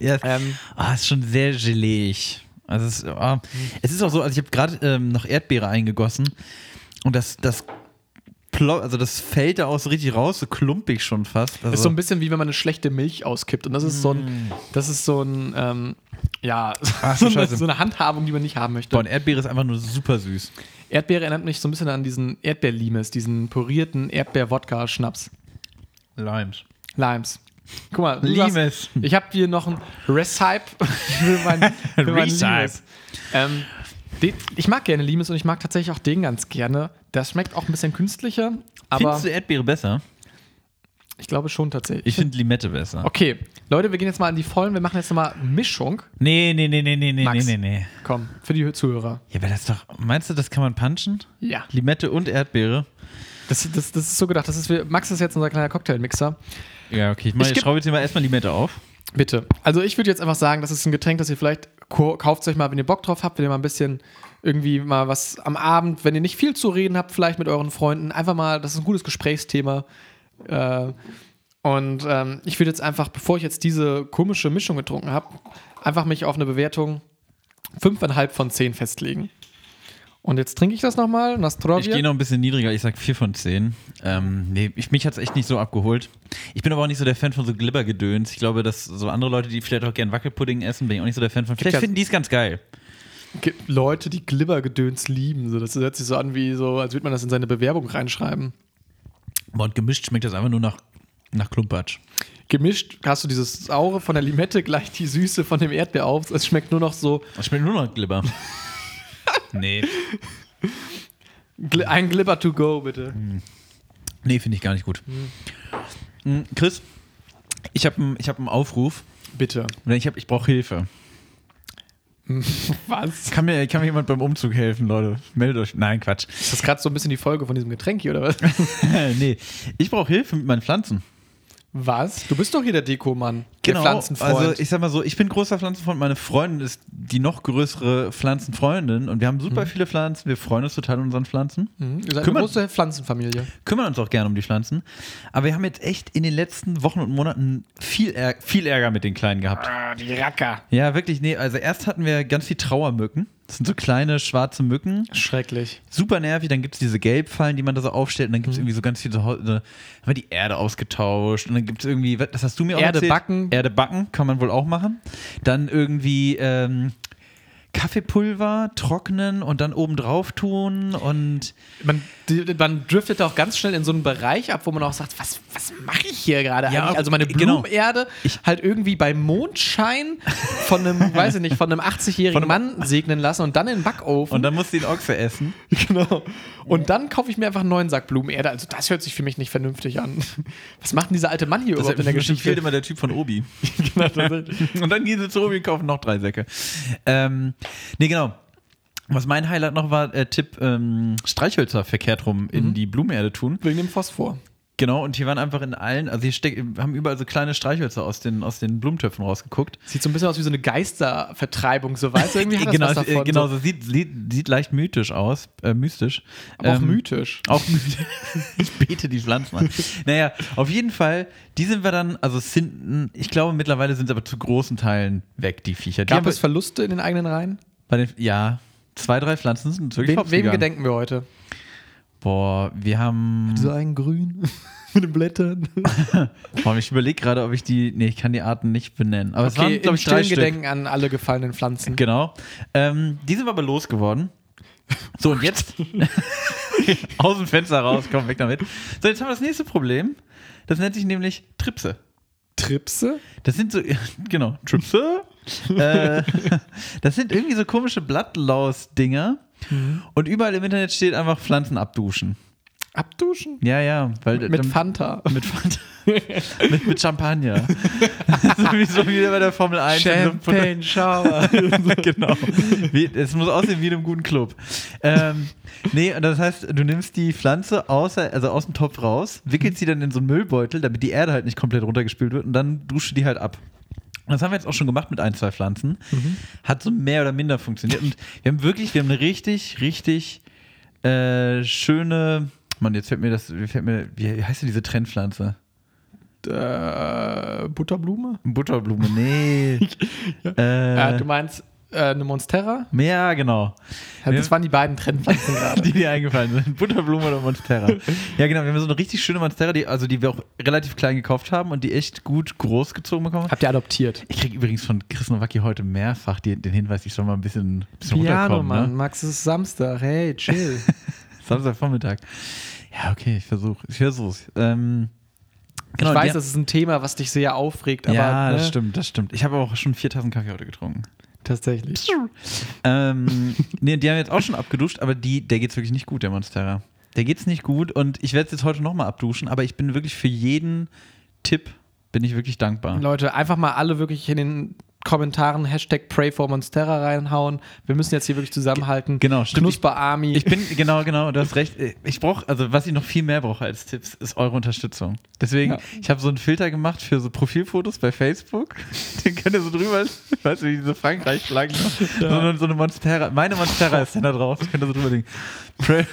Speaker 1: Ja, es-
Speaker 2: Ähm,
Speaker 1: ah, ist schon sehr geleig. Also es, ah, es ist auch so, also ich habe gerade ähm, noch Erdbeere eingegossen und das, das, plo- also das fällt da auch so richtig raus, so klumpig schon fast. Also,
Speaker 2: ist so ein bisschen wie wenn man eine schlechte Milch auskippt. Und das ist so ein, das ist so ein, ähm, ja,
Speaker 1: Ach, [laughs]
Speaker 2: so, eine, so eine Handhabung, die man nicht haben möchte.
Speaker 1: boah, und Erdbeere ist einfach nur super süß.
Speaker 2: Erdbeere erinnert mich so ein bisschen an diesen Erdbeerlimes, diesen purierten Erdbeer-Wodka-Schnaps.
Speaker 1: Limes.
Speaker 2: Limes. Guck mal,
Speaker 1: Limes.
Speaker 2: sagst, ich habe hier noch ein Recipe [laughs] für mein, [laughs] für mein
Speaker 1: Recipe.
Speaker 2: Limes. Ähm, den, ich mag gerne Limes und ich mag tatsächlich auch den ganz gerne. Das schmeckt auch ein bisschen künstlicher, aber
Speaker 1: Findest du Erdbeere besser?
Speaker 2: ich glaube schon tatsächlich.
Speaker 1: Ich finde Limette besser.
Speaker 2: Okay, Leute, wir gehen jetzt mal an die Vollen. Wir machen jetzt nochmal Mischung.
Speaker 1: Nee, nee, nee, nee, nee, nee,
Speaker 2: Max.
Speaker 1: nee, nee.
Speaker 2: Komm, für die Zuhörer.
Speaker 1: Ja, aber das ist doch, meinst du, das kann man punchen?
Speaker 2: Ja.
Speaker 1: Limette und Erdbeere?
Speaker 2: Das, das, das ist so gedacht. Das ist, Max ist jetzt unser kleiner Cocktailmixer.
Speaker 1: Ja, okay. Ich,
Speaker 2: Ich
Speaker 1: ich schraube jetzt mal erstmal Limette auf.
Speaker 2: Bitte. Also ich würde jetzt einfach sagen, das ist ein Getränk, das ihr vielleicht kauft euch mal, wenn ihr Bock drauf habt, wenn ihr mal ein bisschen irgendwie mal was am Abend, wenn ihr nicht viel zu reden habt, vielleicht mit euren Freunden, einfach mal, das ist ein gutes Gesprächsthema. Äh, und ähm, ich würde jetzt einfach, bevor ich jetzt diese komische Mischung getrunken habe, einfach mich auf eine Bewertung 5,5 von 10 festlegen. Und jetzt trinke ich das nochmal,
Speaker 1: Ich
Speaker 2: Nastrovia.
Speaker 1: gehe noch ein bisschen niedriger, ich sag 4 von 10. Ähm, nee, ich, mich hat es echt nicht so abgeholt. Ich bin aber auch nicht so der Fan von so Glibbergedöns. Ich glaube, dass so andere Leute, die vielleicht auch gern Wackelpudding essen, bin ich auch nicht so der Fan von. Vielleicht finden die es ganz geil.
Speaker 2: gibt Leute, die Glibbergedöns lieben. So, das hört sich so an, wie so, als würde man das in seine Bewerbung reinschreiben.
Speaker 1: Boah, Und gemischt schmeckt das einfach nur nach, nach Klumpatsch.
Speaker 2: Gemischt hast du dieses Saure von der Limette, gleich die Süße von dem Erdbeer auf. Es schmeckt nur noch so
Speaker 1: Das schmeckt nur nach Glibber. [laughs] nee.
Speaker 2: Ein Glibber to go, bitte.
Speaker 1: Nee, finde ich gar nicht gut. Hm, Chris, ich habe einen hab einen Aufruf.
Speaker 2: Bitte.
Speaker 1: Ich, hab- ich brauche Hilfe. [laughs]
Speaker 2: Was?
Speaker 1: Kann mir, kann mir jemand beim Umzug helfen, Leute? Meldet euch. Nein, Quatsch.
Speaker 2: Ist das gerade so ein bisschen die Folge von diesem Getränk hier, oder was? [laughs]
Speaker 1: nee, ich brauche Hilfe mit meinen Pflanzen.
Speaker 2: Was? Du bist doch hier der Dekomann. Der Pflanzenfreund.
Speaker 1: Also ich sag mal so, ich bin großer Pflanzenfreund, meine Freundin ist die noch größere Pflanzenfreundin und wir haben super viele Pflanzen, wir freuen uns total an unseren Pflanzen,
Speaker 2: Mhm, Ihr seid eine
Speaker 1: Kümmert-
Speaker 2: große Pflanzenfamilie.
Speaker 1: kümmern uns auch gerne um die Pflanzen, aber wir haben jetzt echt in den letzten Wochen und Monaten viel, Ärger, viel Ärger mit den Kleinen gehabt.
Speaker 2: Ah, die Racker.
Speaker 1: Ja, wirklich, nee, also erst hatten wir ganz viel Trauermücken, das sind so kleine schwarze Mücken,
Speaker 2: Schrecklich.
Speaker 1: super nervig. Dann gibt es diese Gelbfallen, die man da so aufstellt. Und dann gibt es irgendwie so ganz viele, so, so, haben wir die Erde ausgetauscht. Und dann gibt es irgendwie, was- das hast du mir auch
Speaker 2: Erde
Speaker 1: erzählt.
Speaker 2: backen.
Speaker 1: Erde backen, kann man wohl auch machen. Dann irgendwie ähm, Kaffeepulver trocknen und dann oben drauf tun. Und
Speaker 2: Man, man driftet auch ganz schnell in so einen Bereich ab, wo man auch sagt, was, was mache ich hier gerade
Speaker 1: Ja,
Speaker 2: eigentlich? Also meine
Speaker 1: genau.
Speaker 2: Blumenerde halt irgendwie bei Mondschein von einem, [laughs] weiß ich nicht, von einem 80-jährigen
Speaker 1: Von
Speaker 2: Mann segnen lassen und dann in den Backofen.
Speaker 1: und dann musst du den Ochse essen. [laughs]
Speaker 2: genau. Und dann kaufe ich mir einfach einen neuen Sack Blumenerde. Also das hört sich für mich nicht vernünftig an. [laughs] Was macht denn dieser alte Mann hier
Speaker 1: Das
Speaker 2: überhaupt in der Geschichte?
Speaker 1: fehlt immer der Typ von Obi.
Speaker 2: Genau,
Speaker 1: und dann gehen sie zu Obi und kaufen noch drei Säcke. Ähm, nee, genau. Was mein Highlight noch war, äh, Tipp, ähm, Streichhölzer verkehrt rum in die Blumenerde tun.
Speaker 2: Wegen dem Phosphor.
Speaker 1: Genau, und hier waren einfach in allen, also hier haben überall so kleine Streichhölzer aus den, aus den Blumentöpfen rausgeguckt.
Speaker 2: Sieht so ein bisschen aus wie so eine Geistervertreibung, so weißt du? Irgendwie [laughs]
Speaker 1: genau,
Speaker 2: davon.
Speaker 1: genau
Speaker 2: so.
Speaker 1: so sieht, sieht, sieht leicht mythisch aus, äh, mystisch.
Speaker 2: Aber auch
Speaker 1: Ähm,
Speaker 2: mythisch.
Speaker 1: Auch mythisch. [laughs] ich bete die Pflanzen an. [laughs] Naja, auf jeden Fall, die sind wir dann, also sind, ich glaube mittlerweile sind sie aber zu großen Teilen weg, die Viecher. Die
Speaker 2: Gab es Verluste in den eigenen Reihen?
Speaker 1: bei den, ja, zwei, drei Pflanzen sind wirklich
Speaker 2: Wem, wem gedenken wir heute?
Speaker 1: Boah, wir haben,
Speaker 2: ein Grün [laughs] mit den Blättern. [laughs]
Speaker 1: boah, ich überlege gerade, ob ich die, nee, ich kann die Arten nicht benennen. Aber es
Speaker 2: Okay,
Speaker 1: waren,
Speaker 2: im
Speaker 1: glaube ich, drei.
Speaker 2: Gedenken an alle gefallenen Pflanzen.
Speaker 1: Genau. Ähm, die sind wir aber losgeworden. So, und jetzt [laughs] aus dem Fenster raus, komm, weg damit. So, jetzt haben wir das nächste Problem. Das nennt sich nämlich Tripse.
Speaker 2: Tripse?
Speaker 1: Das sind so, genau, Tripse. äh, das sind irgendwie so komische Blattlaus-Dinger. Und überall im Internet steht einfach Pflanzen abduschen.
Speaker 2: Abduschen?
Speaker 1: Ja, ja, weil
Speaker 2: Mit
Speaker 1: dann-
Speaker 2: Fanta.
Speaker 1: mit, Fanta- [laughs] mit, mit Champagner. [laughs] so wie so wie bei der Formel 1.
Speaker 2: Champagne Shower. [laughs]
Speaker 1: genau. Wie, es muss aussehen wie in einem guten Club. Ähm, nee, und das heißt, du nimmst die Pflanze außer, also aus dem Topf raus, wickelst sie dann in so einen Müllbeutel, damit die Erde halt nicht komplett runtergespült wird und dann dusche die halt ab. Das haben wir jetzt auch schon gemacht mit ein, zwei Pflanzen. Hat so mehr oder minder funktioniert. Und wir haben wirklich, wir haben eine richtig, richtig äh, schöne. Mann, jetzt fällt mir das, fällt mir, wie heißt denn diese Trendpflanze?
Speaker 2: äh, Butterblume?
Speaker 1: Butterblume, nee. [laughs]
Speaker 2: Äh,
Speaker 1: äh,
Speaker 2: du meinst äh, eine Monstera?
Speaker 1: ja, genau.
Speaker 2: Ja, das waren die beiden Trendpflanzen [laughs] gerade.
Speaker 1: die dir eingefallen sind. Butterblume oder Monstera. ja, genau. Wir haben so eine richtig schöne Monstera, die, also die wir auch relativ klein gekauft haben und die echt gut groß gezogen bekommen.
Speaker 2: Habt ihr adoptiert?
Speaker 1: Ich kriege übrigens von Chris Nowacki heute mehrfach die, den Hinweis, ich soll mal ein bisschen, bisschen
Speaker 2: Piano,
Speaker 1: runterkommen.
Speaker 2: Mann.
Speaker 1: Ne?
Speaker 2: Max, es ist Samstag. Hey, chill. [laughs]
Speaker 1: Samstagvormittag. Ja, okay, ich versuche. Ich versuch's. Ähm, genau,
Speaker 2: ich weiß, das ist ein Thema, was dich sehr aufregt, aber
Speaker 1: ja,
Speaker 2: ne,
Speaker 1: das stimmt, das stimmt. Ich habe auch schon vier Tassen Kaffee heute getrunken.
Speaker 2: Tatsächlich.
Speaker 1: Ähm, nee, die haben jetzt auch schon abgeduscht, aber die, der geht's wirklich nicht gut, der Monstera. Der geht's nicht gut und ich werde es jetzt heute nochmal abduschen, aber ich bin wirklich für jeden Tipp bin ich wirklich dankbar.
Speaker 2: Leute, einfach mal alle wirklich in den Kommentaren Hashtag Pray for Monstera reinhauen. Wir müssen jetzt hier wirklich zusammenhalten.
Speaker 1: Genau, stimmt.
Speaker 2: Knusper Army.
Speaker 1: Ich bin, genau, genau, du hast recht. Ich brauche, also was ich noch viel mehr brauche als Tipps, ist eure Unterstützung. Deswegen,
Speaker 2: Ja.
Speaker 1: ich habe so einen Filter gemacht für so Profilfotos bei Facebook. [laughs] Den könnt ihr so drüber, weißt du, wie diese Frankreich-Flaggen, so, so eine Monstera, meine Monstera ist dann da drauf, das könnt ihr so drüber legen. [laughs] Pray,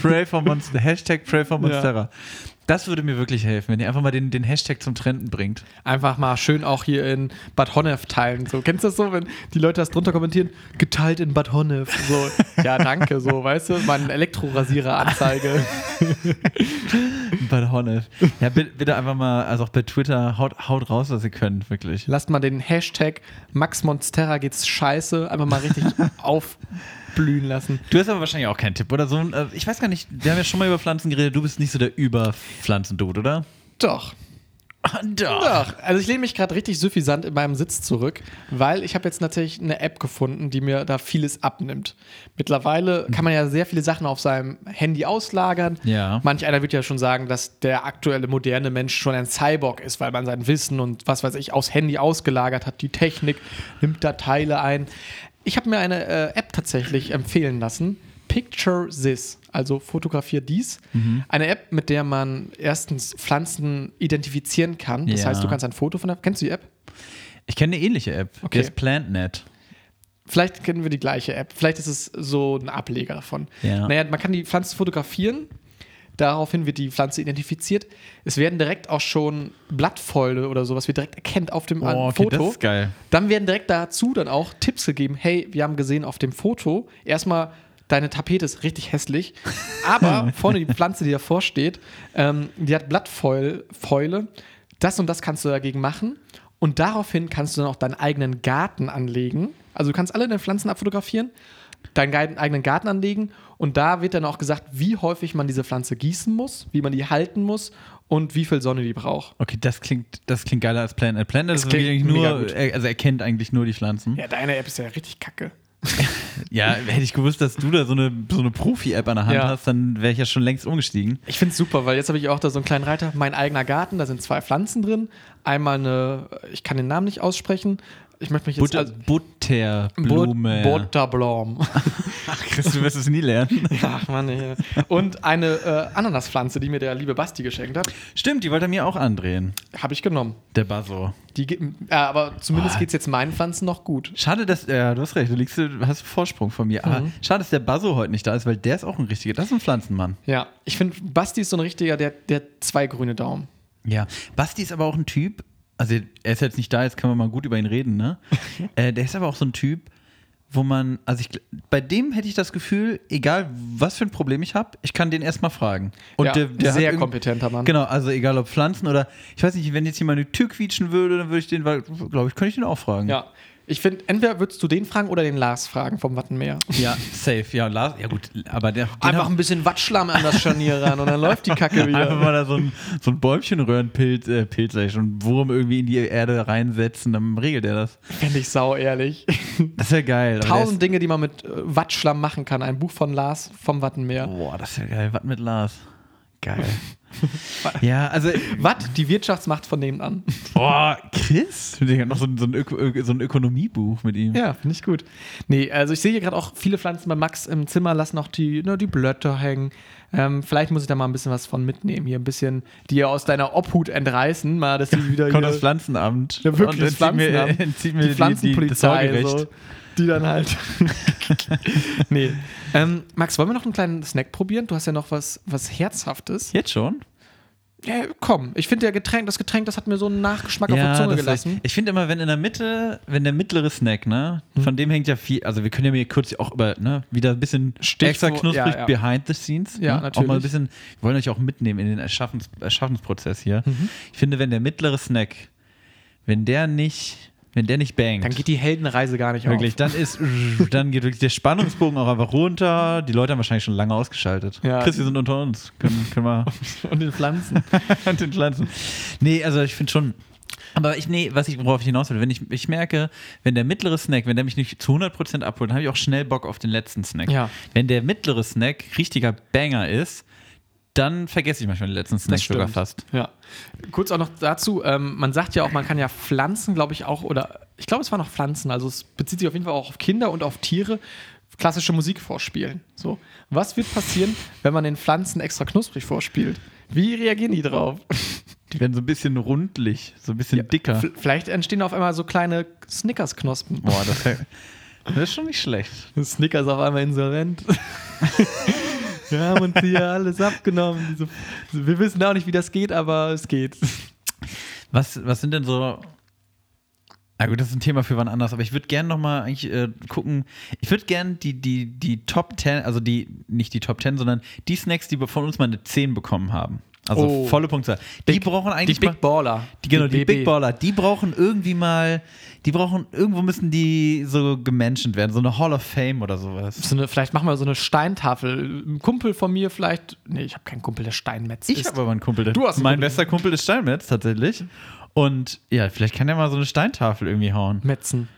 Speaker 1: pray for Monstera, Hashtag Pray for Monstera. Das würde mir wirklich helfen, wenn ihr einfach mal den, den Hashtag zum Trenden bringt.
Speaker 2: einfach mal schön auch hier in Bad Honnef teilen. So, kennst du das so, wenn die Leute das drunter kommentieren? Geteilt in Bad Honnef. So, [laughs] ja, danke, so, weißt du, meine Elektrorasierer-Anzeige. [laughs]
Speaker 1: Bei Honef. Ja, bitte, bitte einfach mal, also auch bei Twitter, haut, haut raus, was ihr könnt, wirklich.
Speaker 2: Lasst mal den Hashtag Max Monstera geht's scheiße einfach mal richtig [laughs] aufblühen lassen.
Speaker 1: Du hast aber wahrscheinlich auch keinen Tipp, oder? So, äh, ich weiß gar nicht, wir haben ja schon mal über Pflanzen geredet, du bist nicht so der Überpflanzendude, oder?
Speaker 2: Doch.
Speaker 1: Doch.
Speaker 2: Doch. Also ich lehne mich gerade richtig suffisant in meinem Sitz zurück, weil ich habe jetzt natürlich eine App gefunden, die mir da vieles abnimmt. Mittlerweile kann man ja sehr viele Sachen auf seinem Handy auslagern.
Speaker 1: Ja.
Speaker 2: Manch einer wird ja schon sagen, dass der aktuelle moderne Mensch schon ein Cyborg ist, weil man sein Wissen und was weiß ich aus Handy ausgelagert hat. Die Technik nimmt da Teile ein. Ich habe mir eine äh, App tatsächlich empfehlen lassen. Picture This, also fotografier dies. Eine App, mit der man erstens Pflanzen identifizieren kann. Das
Speaker 1: Ja.
Speaker 2: heißt, du kannst ein Foto von der. Kennst du die App?
Speaker 1: Ich kenne eine ähnliche App.
Speaker 2: Okay.
Speaker 1: Der ist PlantNet.
Speaker 2: Vielleicht kennen wir die gleiche App. Vielleicht ist es so ein Ableger davon.
Speaker 1: Ja.
Speaker 2: Naja, man kann die Pflanze fotografieren. Daraufhin wird die Pflanze identifiziert. Es werden direkt auch schon Blattfäule oder so, was wir direkt erkennt auf dem
Speaker 1: Oh, okay,
Speaker 2: Foto.
Speaker 1: das ist geil.
Speaker 2: Dann werden direkt dazu dann auch Tipps gegeben. Hey, wir haben gesehen auf dem Foto, erstmal, deine Tapete ist richtig hässlich, [laughs] aber vorne die Pflanze, die davor steht, ähm, die hat Blattfäule. Fäule. Das und das kannst du dagegen machen. Und daraufhin kannst du dann auch deinen eigenen Garten anlegen. Also du kannst alle deine Pflanzen abfotografieren, deinen eigenen Garten anlegen und da wird dann auch gesagt, wie häufig man diese Pflanze gießen muss, wie man die halten muss und wie viel Sonne die braucht.
Speaker 1: Okay, das klingt, das klingt geiler als. PlantNet
Speaker 2: Es
Speaker 1: ist
Speaker 2: klingt
Speaker 1: eigentlich
Speaker 2: mega
Speaker 1: nur,
Speaker 2: gut.
Speaker 1: er- also er kennt eigentlich nur die Pflanzen.
Speaker 2: Ja, deine App ist ja richtig kacke. [laughs]
Speaker 1: Ja, hätte ich gewusst, dass du da so eine, so eine Profi-App an der Hand
Speaker 2: Ja.
Speaker 1: hast, dann wäre ich ja schon längst umgestiegen.
Speaker 2: Ich finde es super, weil jetzt habe ich auch da so einen kleinen Reiter. Mein eigener Garten, da sind zwei Pflanzen drin. Einmal eine, ich kann den Namen nicht aussprechen. Ich möchte mich jetzt
Speaker 1: Butter,
Speaker 2: als
Speaker 1: Butterblume.
Speaker 2: Butterblom. [laughs]
Speaker 1: Ach, Chris, du wirst es nie lernen. [laughs]
Speaker 2: Ach Mann, ey. Und eine äh, Ananaspflanze, die mir der liebe Basti geschenkt hat,
Speaker 1: Stimmt, die wollte er mir auch andrehen.
Speaker 2: habe ich genommen.
Speaker 1: Der Basso.
Speaker 2: Die, äh, aber zumindest geht es jetzt meinen Pflanzen noch gut.
Speaker 1: Schade, dass, ja, du hast recht, du liegst, du hast Vorsprung von mir. Aber schade, dass der Basso heute nicht da ist, weil der ist auch ein richtiger, das ist ein Pflanzenmann.
Speaker 2: Ja, ich finde, Basti ist so ein richtiger, der, der zwei grüne Daumen.
Speaker 1: Ja, Basti ist aber auch ein Typ, also er ist jetzt nicht da, jetzt können wir mal gut über ihn reden, ne? [laughs] äh, der ist aber auch so ein Typ, wo man, also ich, bei dem hätte ich das Gefühl, egal was für ein Problem ich habe, ich kann den erstmal fragen. Und
Speaker 2: Ja,
Speaker 1: der, der
Speaker 2: sehr kompetenter Mann.
Speaker 1: Genau, also egal ob Pflanzen oder, ich weiß nicht, wenn jetzt jemand eine Tür quietschen würde, dann würde ich den, glaube ich, könnte ich den auch fragen.
Speaker 2: Ja. Ich finde, entweder würdest du den fragen oder den Lars fragen vom Wattenmeer.
Speaker 1: Ja, safe. Ja, Lars, ja gut, aber der,
Speaker 2: Einfach ein bisschen Wattschlamm an das Scharnier ran und dann läuft die Kacke wieder.
Speaker 1: Einfach mal da so ein, so ein Bäumchenröhrenpilz, äh, Pilz, sag ich schon, Wurm irgendwie in die Erde reinsetzen, dann regelt er das.
Speaker 2: Fände ich sau ehrlich.
Speaker 1: Das wäre geil. aber der
Speaker 2: Tausend Dinge, die man mit äh, Wattschlamm machen kann. Ein Buch von Lars vom Wattenmeer.
Speaker 1: Ist, boah, das wäre geil. Was mit Lars? Geil. [laughs] ja, also,
Speaker 2: Watt, die Wirtschaftsmacht von nebenan.
Speaker 1: boah, Chris? Hat noch so ein, so, ein Öko, so ein Ökonomiebuch mit ihm.
Speaker 2: Ja, finde ich gut. Nee, also ich sehe hier gerade auch viele Pflanzen bei Max im Zimmer, lassen auch die, ne, die Blätter hängen. Ähm, vielleicht muss ich da mal ein bisschen was von mitnehmen. Hier ein bisschen die aus deiner Obhut entreißen, mal, dass die [laughs] wieder
Speaker 1: Kommt
Speaker 2: hier,
Speaker 1: das Pflanzenamt.
Speaker 2: Ja, wirklich,
Speaker 1: Und
Speaker 2: das
Speaker 1: mir,
Speaker 2: Pflanzenamt. [laughs]
Speaker 1: zieht mir
Speaker 2: die
Speaker 1: das
Speaker 2: Pflanzenpolizei,
Speaker 1: Sorgerecht.
Speaker 2: so, die dann halt. [laughs] nee. Ähm, Max, wollen wir noch einen kleinen Snack probieren? Du hast ja noch was, was Herzhaftes.
Speaker 1: Jetzt schon?
Speaker 2: Ja, komm, ich finde der Getränk, das Getränk, das hat mir so einen Nachgeschmack auf der Zunge gelassen.
Speaker 1: ist- Ich finde immer, wenn in der Mitte, wenn der mittlere Snack, ne,
Speaker 2: Hm.
Speaker 1: von dem hängt ja viel, also wir können ja mir kurz auch über, ne, wieder ein bisschen extra knusprig
Speaker 2: ja, ja.
Speaker 1: behind the scenes.
Speaker 2: Ja,
Speaker 1: ne? Auch
Speaker 2: natürlich.
Speaker 1: mal ein bisschen, wir wollen euch auch mitnehmen in den Erschaffens, Erschaffensprozess hier.
Speaker 2: Mhm.
Speaker 1: Ich finde, wenn der mittlere Snack, wenn der nicht, wenn der nicht bangt,
Speaker 2: Dann geht die Heldenreise gar nicht
Speaker 1: wirklich,
Speaker 2: auf.
Speaker 1: dann ist, [laughs] dann geht wirklich der Spannungsbogen auch einfach runter. Die Leute haben wahrscheinlich schon lange ausgeschaltet.
Speaker 2: Ja.
Speaker 1: Chris, wir sind unter uns. Können, können wir [laughs]
Speaker 2: Und den Pflanzen. [laughs]
Speaker 1: an den Pflanzen. Nee, also ich finde schon. Aber ich, nee, was ich, worauf ich hinaus will, wenn ich, ich merke, wenn der mittlere Snack, wenn der mich nicht zu 100% abholt, dann habe ich auch schnell Bock auf den letzten Snack.
Speaker 2: Ja.
Speaker 1: Wenn der mittlere Snack richtiger Banger ist, dann vergesse ich manchmal den letzten Snack
Speaker 2: Das
Speaker 1: sogar fast.
Speaker 2: Ja. Kurz auch noch dazu, ähm, man sagt ja auch, man kann ja Pflanzen, glaube ich, auch, oder ich glaube, es waren noch Pflanzen, also es bezieht sich auf jeden Fall auch auf Kinder und auf Tiere, klassische Musik vorspielen. So. Was wird passieren, wenn man den Pflanzen extra knusprig vorspielt? Wie reagieren die drauf?
Speaker 1: Die werden so ein bisschen rundlich, so ein bisschen dicker.
Speaker 2: V vielleicht entstehen auf einmal so kleine Snickers-Knospen.
Speaker 1: Boah, das, das ist schon nicht schlecht. [laughs]
Speaker 2: Snickers auf einmal insolvent. [laughs] Wir haben uns hier alles abgenommen. Wir wissen auch nicht, wie das geht, aber es geht.
Speaker 1: Was, was sind denn so. Na gut, das ist ein Thema für wann anders, aber ich würde gerne nochmal eigentlich äh, gucken. Ich würde gerne die, die, die Top 10, also die, nicht die Top 10, sondern die Snacks, die von uns mal eine 10 bekommen haben. Also
Speaker 2: Oh.
Speaker 1: volle Punktzahl. Die
Speaker 2: Big-
Speaker 1: brauchen
Speaker 2: Die
Speaker 1: eigentlich
Speaker 2: Big
Speaker 1: mal,
Speaker 2: Baller.
Speaker 1: die, genau, die
Speaker 2: BB.
Speaker 1: Big Baller, die brauchen irgendwie mal, die brauchen, irgendwo müssen die so gemenschent werden, so eine Hall of Fame oder sowas.
Speaker 2: So eine, vielleicht machen wir so eine Steintafel. Ein Kumpel von mir vielleicht. Nee, ich habe keinen Kumpel, der Steinmetz
Speaker 1: Ich
Speaker 2: ist.
Speaker 1: habe aber einen Kumpel, der,
Speaker 2: Du hast
Speaker 1: mein
Speaker 2: Kumpel.
Speaker 1: bester Kumpel ist Steinmetz tatsächlich. Und ja, vielleicht kann er mal so eine Steintafel irgendwie hauen.
Speaker 2: Metzen.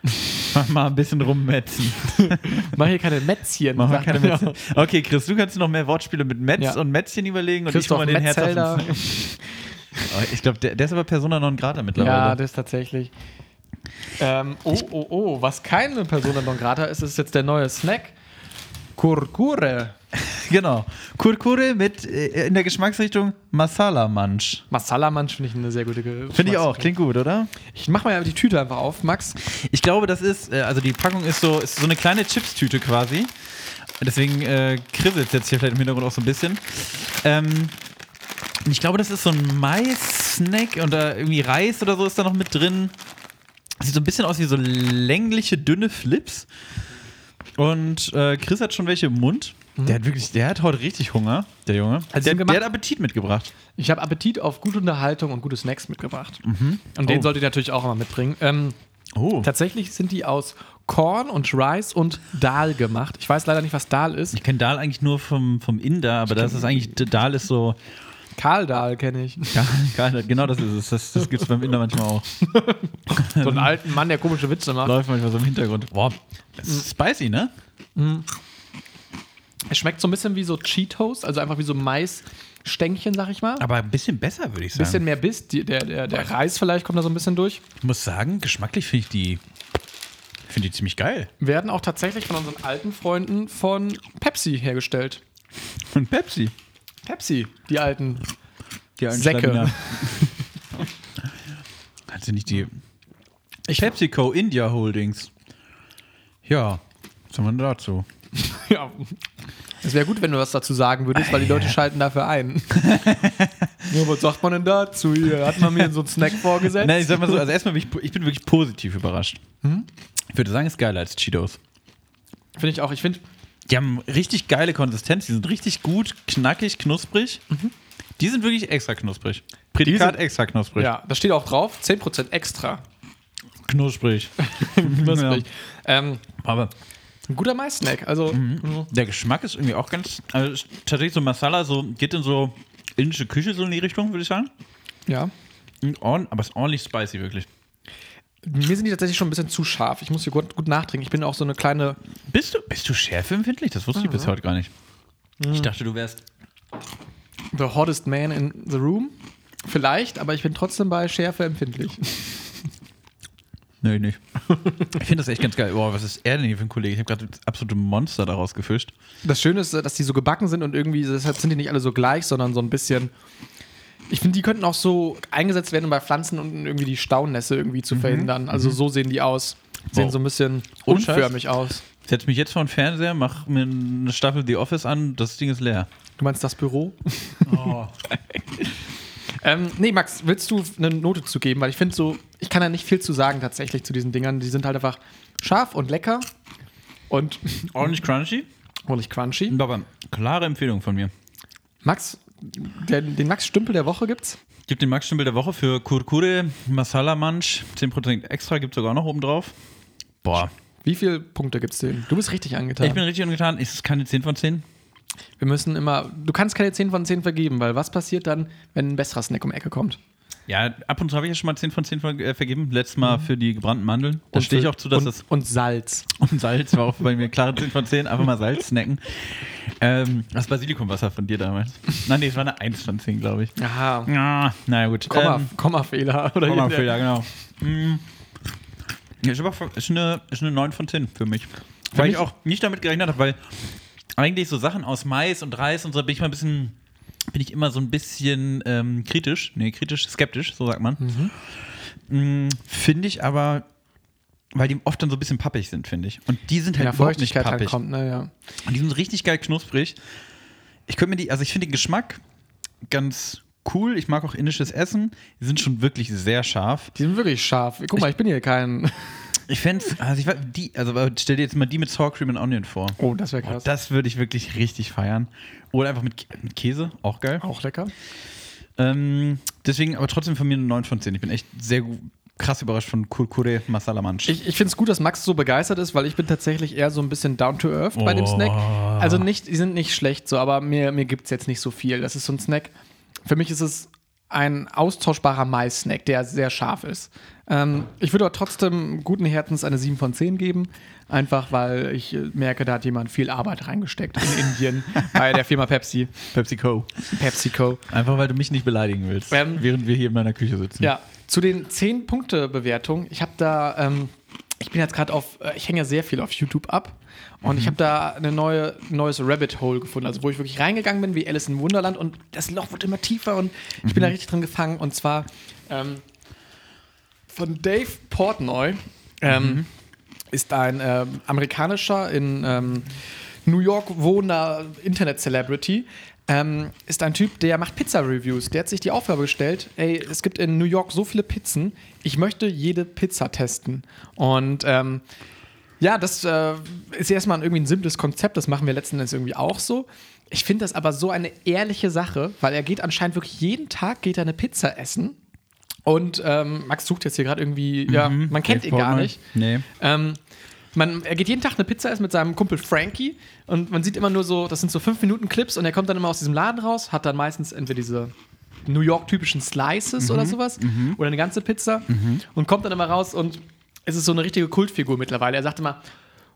Speaker 1: mal ein bisschen rummetzen. [laughs]
Speaker 2: Mach hier keine Metzchen.
Speaker 1: Wir
Speaker 2: sagt
Speaker 1: keine. Metzchen. Okay, Chris, du kannst noch mehr Wortspiele mit Metz
Speaker 2: Ja.
Speaker 1: und Metzchen überlegen und
Speaker 2: Christoph
Speaker 1: ich mal den Herz auf
Speaker 2: Metzelder.
Speaker 1: den- [laughs] Oh, Ich glaube, der, der ist aber Persona non grata mittlerweile.
Speaker 2: Ja, das ist tatsächlich. Ähm, oh, oh, oh, was keine Persona non grata ist, ist jetzt der neue Snack. Kurkure. [laughs]
Speaker 1: genau. Kurkure mit äh, in der Geschmacksrichtung Masala Munch.
Speaker 2: Masala Munch finde ich eine sehr gute Ge-
Speaker 1: Finde ich auch.
Speaker 2: Geschmacksrichtung.
Speaker 1: Klingt gut, oder?
Speaker 2: Ich mach mal die Tüte einfach auf, Max.
Speaker 1: Ich glaube, das ist, äh, also die Packung ist so, ist so eine kleine Chips-Tüte quasi. Deswegen äh, kribbelt es jetzt hier vielleicht im Hintergrund auch so ein bisschen. Ähm, ich glaube, das ist so ein Mais-Snack und da irgendwie Reis oder so ist da noch mit drin. Sieht so ein bisschen aus wie so längliche, dünne Flips. Und äh, Chris hat schon welche im Mund. Der hat wirklich, der hat heute richtig Hunger, der Junge.
Speaker 2: Mhm. Also
Speaker 1: der, der hat Appetit mitgebracht.
Speaker 2: Ich habe Appetit auf gute Unterhaltung und gute Snacks mitgebracht. Und den
Speaker 1: Oh.
Speaker 2: solltet ihr natürlich auch immer mitbringen. Ähm,
Speaker 1: Oh.
Speaker 2: tatsächlich sind die aus Korn und Rice und Dal gemacht. Ich weiß leider nicht, was Dal ist.
Speaker 1: Ich kenne Dahl eigentlich nur vom, vom Inder, aber das ist eigentlich, Dahl ist so, [laughs]
Speaker 2: Karl Dal kenne ich.
Speaker 1: Ja, geil, genau das ist es. Das, das gibt es beim Inder manchmal auch.
Speaker 2: So einen alten Mann, der komische Witze macht.
Speaker 1: Läuft manchmal so im Hintergrund. Boah, das ist spicy, ne?
Speaker 2: Es schmeckt so ein bisschen wie so Cheetos, also einfach wie so Maisstängchen, sag ich mal. Ein
Speaker 1: Aber ein bisschen besser, würde ich sagen.
Speaker 2: bisschen mehr Biss. Die, der, der, der Reis vielleicht kommt da so ein bisschen durch.
Speaker 1: Ich muss sagen, geschmacklich finde ich die, finde die ziemlich geil.
Speaker 2: Werden auch tatsächlich von unseren alten Freunden von Pepsi hergestellt.
Speaker 1: Und Pepsi.
Speaker 2: Pepsi, die alten.
Speaker 1: Die alten
Speaker 2: Säcke.
Speaker 1: Hat [laughs] sie nicht die PepsiCo India Holdings? Ja, was haben wir denn dazu? [laughs]
Speaker 2: Ja. Es wäre gut, wenn du was dazu sagen würdest, weil die Leute schalten dafür ein. [laughs] ja, was sagt man denn dazu? Hier hat man mir so einen Snack vorgesetzt.
Speaker 1: Nein, ich sag mal so, also erstmal bin ich, ich bin wirklich positiv überrascht. Ich würde sagen, es ist geiler als Cheetos.
Speaker 2: Finde ich auch. Ich finde,
Speaker 1: Die haben richtig geile Konsistenz, die sind richtig gut, knackig, knusprig. Die sind wirklich extra knusprig. Prädikat
Speaker 2: sind-
Speaker 1: extra knusprig.
Speaker 2: ja, da steht auch drauf, 10% extra.
Speaker 1: Knusprig. [laughs]
Speaker 2: Knusprig. Ähm,
Speaker 1: Aber
Speaker 2: ein guter Mais-Snack. Also,
Speaker 1: der Geschmack ist irgendwie auch ganz. Also tatsächlich so Masala, so geht in so indische Küche so in die Richtung, würde ich sagen.
Speaker 2: ja.
Speaker 1: Und aber es ist ordentlich spicy, wirklich.
Speaker 2: Mir sind die tatsächlich schon ein bisschen zu scharf. Ich muss hier gut, gut nachtrinken. Ich bin auch so eine kleine.
Speaker 1: Bist du, bist du schärfeempfindlich? Das wusste ich bis heute gar nicht. Ich dachte, du wärst.
Speaker 2: The hottest man in the room. Vielleicht, aber ich bin trotzdem bei Schärfe empfindlich. [laughs]
Speaker 1: Nee, nicht. Ich finde das echt ganz geil. Boah, was ist er denn hier für ein Kollege? Ich habe gerade das absolute Monster daraus gefischt.
Speaker 2: Das Schöne ist, dass die so gebacken sind und irgendwie, deshalb sind die nicht alle so gleich, sondern so ein bisschen. Ich finde, die könnten auch so eingesetzt werden, um bei Pflanzen und irgendwie die Staunässe irgendwie zu verhindern. Also so sehen die aus. Sehen
Speaker 1: Wow.
Speaker 2: so ein bisschen unförmig aus.
Speaker 1: Setz mich jetzt vor den Fernseher, mach mir eine Staffel The Office an, das Ding ist leer.
Speaker 2: Du meinst das Büro? [laughs]
Speaker 1: Oh.
Speaker 2: Ähm, nee, Max, willst du eine Note zu geben? Weil ich finde so, ich kann da nicht viel zu sagen tatsächlich zu diesen Dingern. Die sind halt einfach scharf und lecker und
Speaker 1: Ordentlich crunchy.
Speaker 2: ordentlich crunchy.
Speaker 1: Aber klare Empfehlung von mir.
Speaker 2: Max, den Max Stümpel der Woche gibt's.
Speaker 1: Gibt den Max Stümpel der Woche für Kurkure Masala Munch. 10% extra gibt es sogar noch oben drauf. Boah.
Speaker 2: Wie viele Punkte gibt's denen? Du bist richtig angetan.
Speaker 1: Ich bin richtig angetan. Ist es keine 10 von 10?
Speaker 2: Wir müssen immer, du kannst keine 10 von 10 vergeben, weil was passiert dann, wenn ein besserer Snack um die Ecke kommt?
Speaker 1: Ja, ab und zu habe ich ja schon mal 10 von 10 ver äh, vergeben. Letztes Mal für die gebrannten Mandeln. Da stehe ich auch zu, dass
Speaker 2: und,
Speaker 1: das.
Speaker 2: Und Salz.
Speaker 1: Und Salz war auch bei mir klare 10 von 10. Einfach mal Salz snacken. Ähm, das Basilikumwasser von dir damals. Nein, nee, es war eine 1 von 10, glaube ich.
Speaker 2: Aha.
Speaker 1: Ja, naja, gut.
Speaker 2: Komma,
Speaker 1: Ähm,
Speaker 2: Kommafehler. Oder
Speaker 1: Kommafehler, genau. Ja, ist, aber, ist, eine, ist eine 9 von 10 für mich. Weil ich auch nicht damit gerechnet habe, weil eigentlich so Sachen aus Mais und Reis und so bin ich mal ein bisschen, bin ich immer so ein bisschen ähm, kritisch, nee, kritisch, skeptisch, so sagt man. Mm, finde ich aber, weil die oft dann so ein bisschen pappig sind, finde ich. Und die sind halt
Speaker 2: Ja,
Speaker 1: überhaupt nicht
Speaker 2: halt
Speaker 1: pappig.
Speaker 2: kommt, ne, ja.
Speaker 1: Und die sind richtig geil knusprig. Ich könnte mir die, also ich finde den Geschmack ganz cool. Ich mag auch indisches Essen. Die sind schon wirklich sehr scharf.
Speaker 2: Die sind wirklich scharf. Guck mal, ich bin hier kein.
Speaker 1: Ich fände also ich die, also stell dir jetzt mal die mit Sour Cream and Onion vor.
Speaker 2: Oh, das wäre krass.
Speaker 1: Das würde ich wirklich richtig feiern. Oder einfach mit, mit Käse, auch geil.
Speaker 2: Auch lecker.
Speaker 1: Ähm, deswegen aber trotzdem von mir eine 9 von 10. Ich bin echt sehr krass überrascht von Kurkure Masala Manch.
Speaker 2: Ich, ich finde es gut, dass Max so begeistert ist, weil ich bin tatsächlich eher so ein bisschen down to earth bei dem
Speaker 1: Oh.
Speaker 2: Snack. Also nicht, die sind nicht schlecht so, aber mir, mir gibt es jetzt nicht so viel. Das ist so ein Snack. Für mich ist es ein austauschbarer Mais-Snack, der sehr scharf ist. Ähm, ich würde aber trotzdem guten Herzens eine 7 von 10 geben. Einfach weil ich äh, merke, da hat jemand viel Arbeit reingesteckt in Indien [laughs] bei der Firma Pepsi.
Speaker 1: PepsiCo.
Speaker 2: PepsiCo.
Speaker 1: Einfach weil du mich nicht beleidigen willst,
Speaker 2: Ähm,
Speaker 1: während wir hier in meiner Küche sitzen.
Speaker 2: Ja, zu den 10-Punkte-Bewertungen. Ich habe da, ähm, ich bin jetzt gerade auf, äh, ich hänge ja sehr viel auf YouTube ab. Und ich habe da eine neue, neues Rabbit Hole gefunden, also wo ich wirklich reingegangen bin, wie Alice in Wunderland. Und das Loch wird immer tiefer und ich bin da richtig drin gefangen. Und zwar ähm, von Dave Portnoy. Ähm, Ist ein ähm, amerikanischer in ähm, New York wohnender Internet-Celebrity. Ähm, ist ein Typ, der macht Pizza-Reviews. Der hat sich die Aufgabe gestellt, ey, es gibt in New York so viele Pizzen, ich möchte jede Pizza testen. Und ähm, ja, das äh, ist erstmal irgendwie ein simples Konzept, das machen wir letzten Endes irgendwie auch so. Ich finde das aber so eine ehrliche Sache, weil er geht anscheinend wirklich jeden Tag geht er eine Pizza essen. Und ähm, Max sucht jetzt hier gerade irgendwie, ja, man kennt
Speaker 1: Dave
Speaker 2: ihn gar nicht.
Speaker 1: Nee.
Speaker 2: Ähm, man, er geht jeden Tag eine Pizza essen mit seinem Kumpel Frankie und man sieht immer nur so, das sind so 5 Minuten Clips und er kommt dann immer aus diesem Laden raus, hat dann meistens entweder diese New York-typischen Slices oder sowas oder eine ganze Pizza und kommt dann immer raus und es ist so eine richtige Kultfigur mittlerweile. Er sagt immer,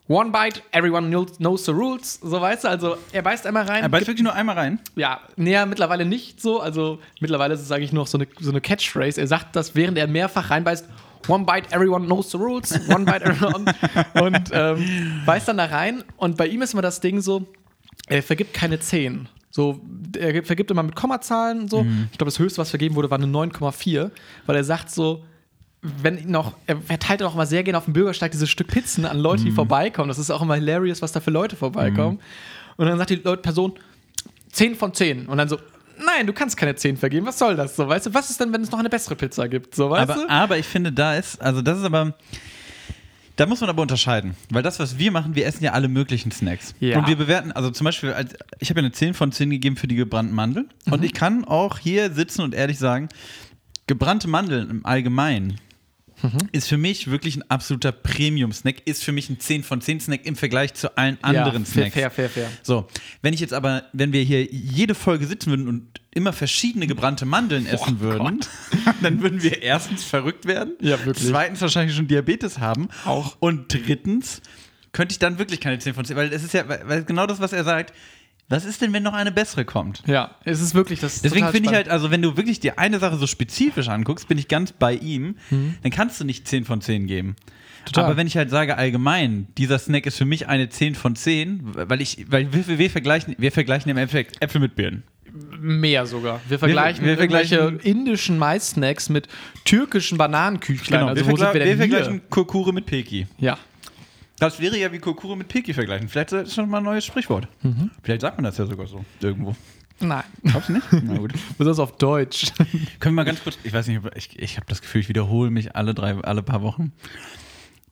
Speaker 2: One bite, everyone knows, the rules. So weißt du, also er beißt einmal rein.
Speaker 1: Er beißt wirklich nur einmal rein.
Speaker 2: Ja, näher mittlerweile nicht so. Also mittlerweile ist es eigentlich noch so eine, so eine Catchphrase. Er sagt das, während er mehrfach reinbeißt. One bite, everyone knows the rules. One bite, everyone. [laughs] und ähm, beißt dann da rein. Und bei ihm ist immer das Ding so, er vergibt keine 10. So, er vergibt immer mit Kommazahlen und so. Ich glaube, das höchste, was vergeben wurde, war eine 9,4. Weil er sagt so, wenn noch, er verteilt auch immer sehr gerne auf dem Bürgersteig dieses Stück Pizzen an Leute, die vorbeikommen. Das ist auch immer hilarious, was da für Leute vorbeikommen. Und dann sagt die Leute, Person 10 von 10. Und dann so, nein, du kannst keine 10 vergeben. Was soll das? So, weißt du, was ist denn, wenn es noch eine bessere Pizza gibt? So, weißt
Speaker 1: Aber,
Speaker 2: du?
Speaker 1: aber ich finde, da ist, also das ist aber, da muss man aber unterscheiden. Weil das, was wir machen, wir essen ja alle möglichen Snacks.
Speaker 2: Ja.
Speaker 1: Und wir bewerten, also zum Beispiel, ich habe ja eine 10 von 10 gegeben für die gebrannten Mandeln.
Speaker 2: Mhm.
Speaker 1: Und ich kann auch hier sitzen und ehrlich sagen, gebrannte Mandeln im Allgemeinen
Speaker 2: Mhm.
Speaker 1: ist für mich wirklich ein absoluter Premium-Snack, ist für mich ein 10 von 10 Snack im Vergleich zu allen anderen
Speaker 2: ja, fair,
Speaker 1: Snacks.
Speaker 2: fair, fair, fair.
Speaker 1: So, wenn ich jetzt aber, wenn wir hier jede Folge sitzen würden und immer verschiedene gebrannte Mandeln essen würden, [laughs] dann würden wir erstens verrückt werden,
Speaker 2: Ja, wirklich.
Speaker 1: zweitens wahrscheinlich schon Diabetes haben
Speaker 2: Auch.
Speaker 1: und drittens könnte ich dann wirklich keine 10 von 10, weil es ist ja weil genau das, was er sagt. Was ist denn, wenn noch eine bessere kommt?
Speaker 2: Ja, es ist wirklich das. ist
Speaker 1: Deswegen finde ich halt, also wenn du wirklich dir eine Sache so spezifisch anguckst, bin ich ganz bei ihm, dann kannst du nicht 10 von 10 geben.
Speaker 2: Mhm. Total.
Speaker 1: Aber wenn ich halt sage allgemein, dieser Snack ist für mich eine 10 von 10, weil ich, weil wir, wir vergleichen, wir vergleichen im Endeffekt Äpfel mit Birnen.
Speaker 2: Mehr sogar. Wir vergleichen,
Speaker 1: wir vergleichen-
Speaker 2: irgendwelche indischen Mais-Snacks mit türkischen Bananenküchlein. also
Speaker 1: wir,
Speaker 2: wo sind
Speaker 1: vergle
Speaker 2: wir
Speaker 1: wir vergleichen Kurkure mit Peki.
Speaker 2: Ja.
Speaker 1: Das wäre ja wie Kurkure mit Peki vergleichen. Vielleicht ist das schon mal ein neues Sprichwort.
Speaker 2: Mhm.
Speaker 1: Vielleicht sagt man das ja sogar so irgendwo.
Speaker 2: Nein.
Speaker 1: Glaubst du nicht? Na gut. [laughs]
Speaker 2: Besonders auf Deutsch. [laughs]
Speaker 1: Können wir mal ganz kurz, ich weiß nicht, ich, ich habe das Gefühl, ich wiederhole mich alle drei, alle paar Wochen.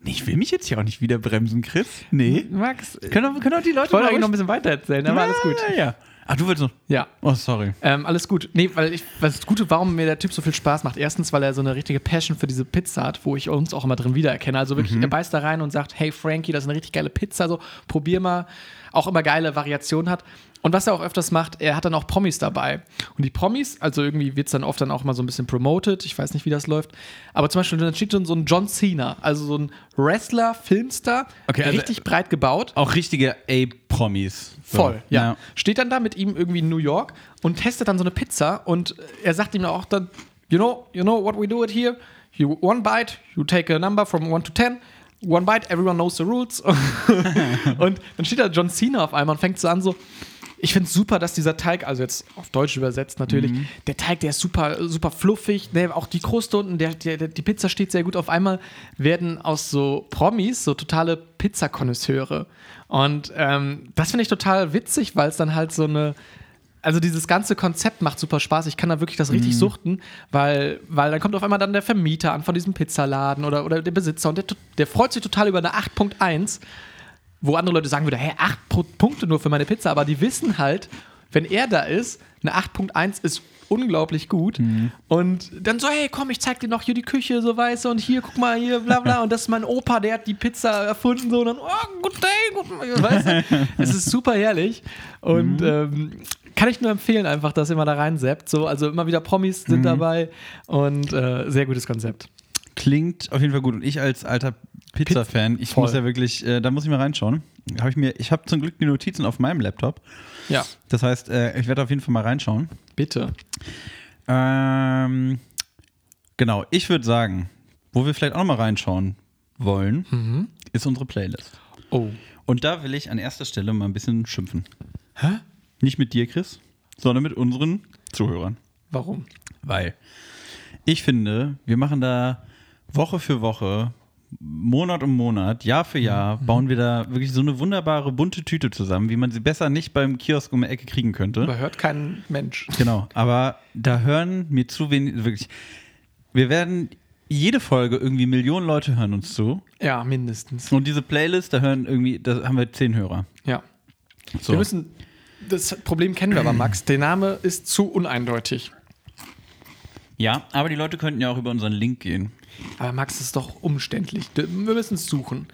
Speaker 1: Ich will mich jetzt hier auch nicht wieder bremsen, Chris. Nee.
Speaker 2: Max,
Speaker 1: Können doch, können doch die Leute
Speaker 2: ich wollte
Speaker 1: mal
Speaker 2: eigentlich noch ein bisschen weiter erzählen, aber alles gut.
Speaker 1: Ja, ja. Ach, du willst noch.
Speaker 2: Ja.
Speaker 1: Oh, sorry.
Speaker 2: Ähm, alles gut. Nee, weil ich, weil das Gute, warum mir der Typ so viel Spaß macht. Erstens, weil er so eine richtige Passion für diese Pizza hat, wo ich uns auch immer drin wiedererkenne. Also wirklich, er beißt da rein und sagt, hey Frankie, das ist eine richtig geile Pizza, so probier mal. Auch immer geile Variationen hat. Und was er auch öfters macht, er hat dann auch Promis dabei. Und die Promis, also irgendwie wird es dann oft dann auch mal so ein bisschen promoted. Ich weiß nicht, wie das läuft. Aber zum Beispiel, dann steht dann so ein John Cena, also so ein Wrestler, Filmstar,
Speaker 1: Okay, also-
Speaker 2: richtig breit gebaut.
Speaker 1: Auch richtige A-Promis.
Speaker 2: Voll, ja. Steht dann da mit ihm irgendwie in New York und testet dann so eine Pizza und er sagt ihm auch dann, you know, you know what we do it here? You one bite, you take a number from one to ten. One bite, everyone knows the rules. [laughs] und dann steht da John Cena auf einmal und fängt so an so, ich finde es super, dass dieser Teig, also jetzt auf Deutsch übersetzt natürlich, der Teig, der ist super, super fluffig, ne, auch die Kruste unten, der, der, die Pizza steht sehr gut. Auf einmal werden aus so Promis so totale Pizzakonnoisseure. Und ähm, das finde ich total witzig, weil es dann halt so eine, also dieses ganze Konzept macht super Spaß. Ich kann da wirklich das richtig suchten, weil, weil dann kommt auf einmal dann der Vermieter an von diesem Pizzaladen oder, oder der Besitzer und der, der freut sich total über eine 8.1 wo andere Leute sagen würden, hey, 8 Pro- Punkte nur für meine Pizza, aber die wissen halt, wenn er da ist, eine 8.1 ist unglaublich gut. Und dann so, hey, komm, ich zeig dir noch hier die Küche, so weißt du, und hier, guck mal, hier, bla bla. [laughs] Und das ist mein Opa, der hat die Pizza erfunden, so. Und dann, oh, good day, good day. Weißt du? [laughs] Es ist super herrlich. Und ähm, kann ich nur empfehlen, einfach, dass ihr mal da reinseppt. So, also immer wieder Promis sind dabei und äh, sehr gutes Konzept.
Speaker 1: Klingt auf jeden Fall gut. Und ich als alter Pizza-Fan, ich
Speaker 2: Voll.
Speaker 1: muss ja wirklich, äh, da muss ich mal reinschauen. Hab ich mir, ich habe zum Glück die Notizen auf meinem Laptop.
Speaker 2: Ja,
Speaker 1: Das heißt, äh, ich werde auf jeden Fall mal reinschauen.
Speaker 2: bitte.
Speaker 1: Ähm, genau, ich würde sagen, wo wir vielleicht auch noch mal reinschauen wollen, ist unsere Playlist.
Speaker 2: Oh.
Speaker 1: Und da will ich an erster Stelle mal ein bisschen schimpfen.
Speaker 2: Hä?
Speaker 1: Nicht mit dir, Chris, sondern mit unseren Zuhörern.
Speaker 2: Warum?
Speaker 1: Weil ich finde, wir machen da Woche für Woche, Monat um Monat, Jahr für Jahr, bauen wir da wirklich so eine wunderbare bunte Tüte zusammen, wie man sie besser nicht beim Kiosk um die Ecke kriegen könnte.
Speaker 2: Aber hört kein Mensch.
Speaker 1: Genau, aber da hören mir zu wenig, wirklich. Wir werden jede Folge irgendwie Millionen Leute hören uns zu.
Speaker 2: Ja, mindestens.
Speaker 1: Und diese Playlist, da hören irgendwie, da haben wir zehn Hörer.
Speaker 2: Ja.
Speaker 1: So.
Speaker 2: Wir müssen, das Problem kennen wir aber, Max. Der Name ist zu uneindeutig.
Speaker 1: ja, aber die Leute könnten ja auch über unseren Link gehen.
Speaker 2: Aber Max ist doch umständlich. Wir müssen es suchen.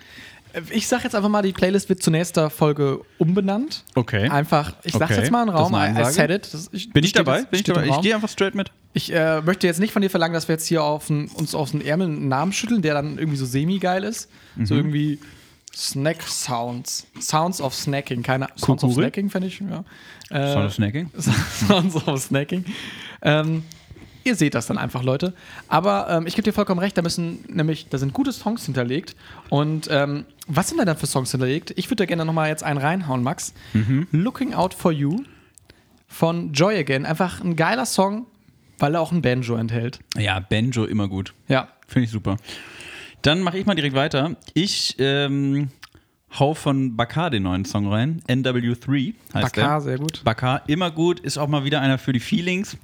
Speaker 2: Ich sag jetzt einfach mal, die Playlist wird zur nächsten Folge umbenannt.
Speaker 1: Okay.
Speaker 2: Einfach, ich sag's
Speaker 1: Okay.
Speaker 2: jetzt mal in den
Speaker 1: Das
Speaker 2: Raum. I
Speaker 1: Ansage.
Speaker 2: said it. Das, ich,
Speaker 1: Bin ich dabei?
Speaker 2: jetzt-
Speaker 1: Bin ich dabei? Ich gehe einfach straight mit.
Speaker 2: Ich äh, möchte jetzt nicht von dir verlangen, dass wir jetzt hier auf n, uns aus den Ärmeln einen Namen schütteln, der dann irgendwie so semi-geil ist. So
Speaker 1: Mhm.
Speaker 2: irgendwie Snack Sounds. Sounds of Snacking. Keine Sounds of
Speaker 1: Kukuri?
Speaker 2: Snacking, finde ich. Ja. Äh,
Speaker 1: Sound of Snacking? [laughs]
Speaker 2: Sounds of Snacking. Ähm, ihr seht das dann einfach, Leute. Aber ähm, ich gebe dir vollkommen recht, da müssen nämlich, da sind gute Songs hinterlegt. Und ähm, was sind da dann für Songs hinterlegt? Ich würde da gerne nochmal jetzt einen reinhauen, Max. Looking Out for You von Joy Again. Einfach ein geiler Song, weil er auch ein Banjo enthält.
Speaker 1: Ja, Banjo immer gut.
Speaker 2: Ja.
Speaker 1: Finde ich super. Dann mache ich mal direkt weiter. Ich ähm, hau von Bakar den neuen Song rein. NW3 heißt
Speaker 2: Bakar,
Speaker 1: der.
Speaker 2: sehr gut.
Speaker 1: Bakar, immer gut, ist auch mal wieder einer für die Feelings,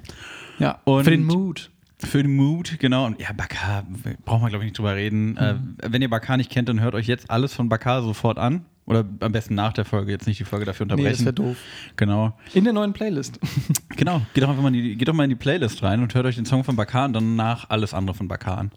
Speaker 2: Ja.
Speaker 1: Und-
Speaker 2: für den Mood.
Speaker 1: für den Mood, genau. Und ja, Bakar, braucht man glaube ich nicht drüber reden. Äh, wenn ihr Bakar nicht kennt, dann hört euch jetzt alles von Bakar sofort an. Oder am besten nach der Folge, jetzt nicht die Folge dafür
Speaker 2: Nee,
Speaker 1: unterbrechen.
Speaker 2: das wäre doof.
Speaker 1: Genau.
Speaker 2: In der neuen Playlist. [laughs]
Speaker 1: Genau. Geht doch einfach mal in die, geht doch mal in die Playlist rein und hört euch den Song von Bakar und danach alles andere von Bakar an.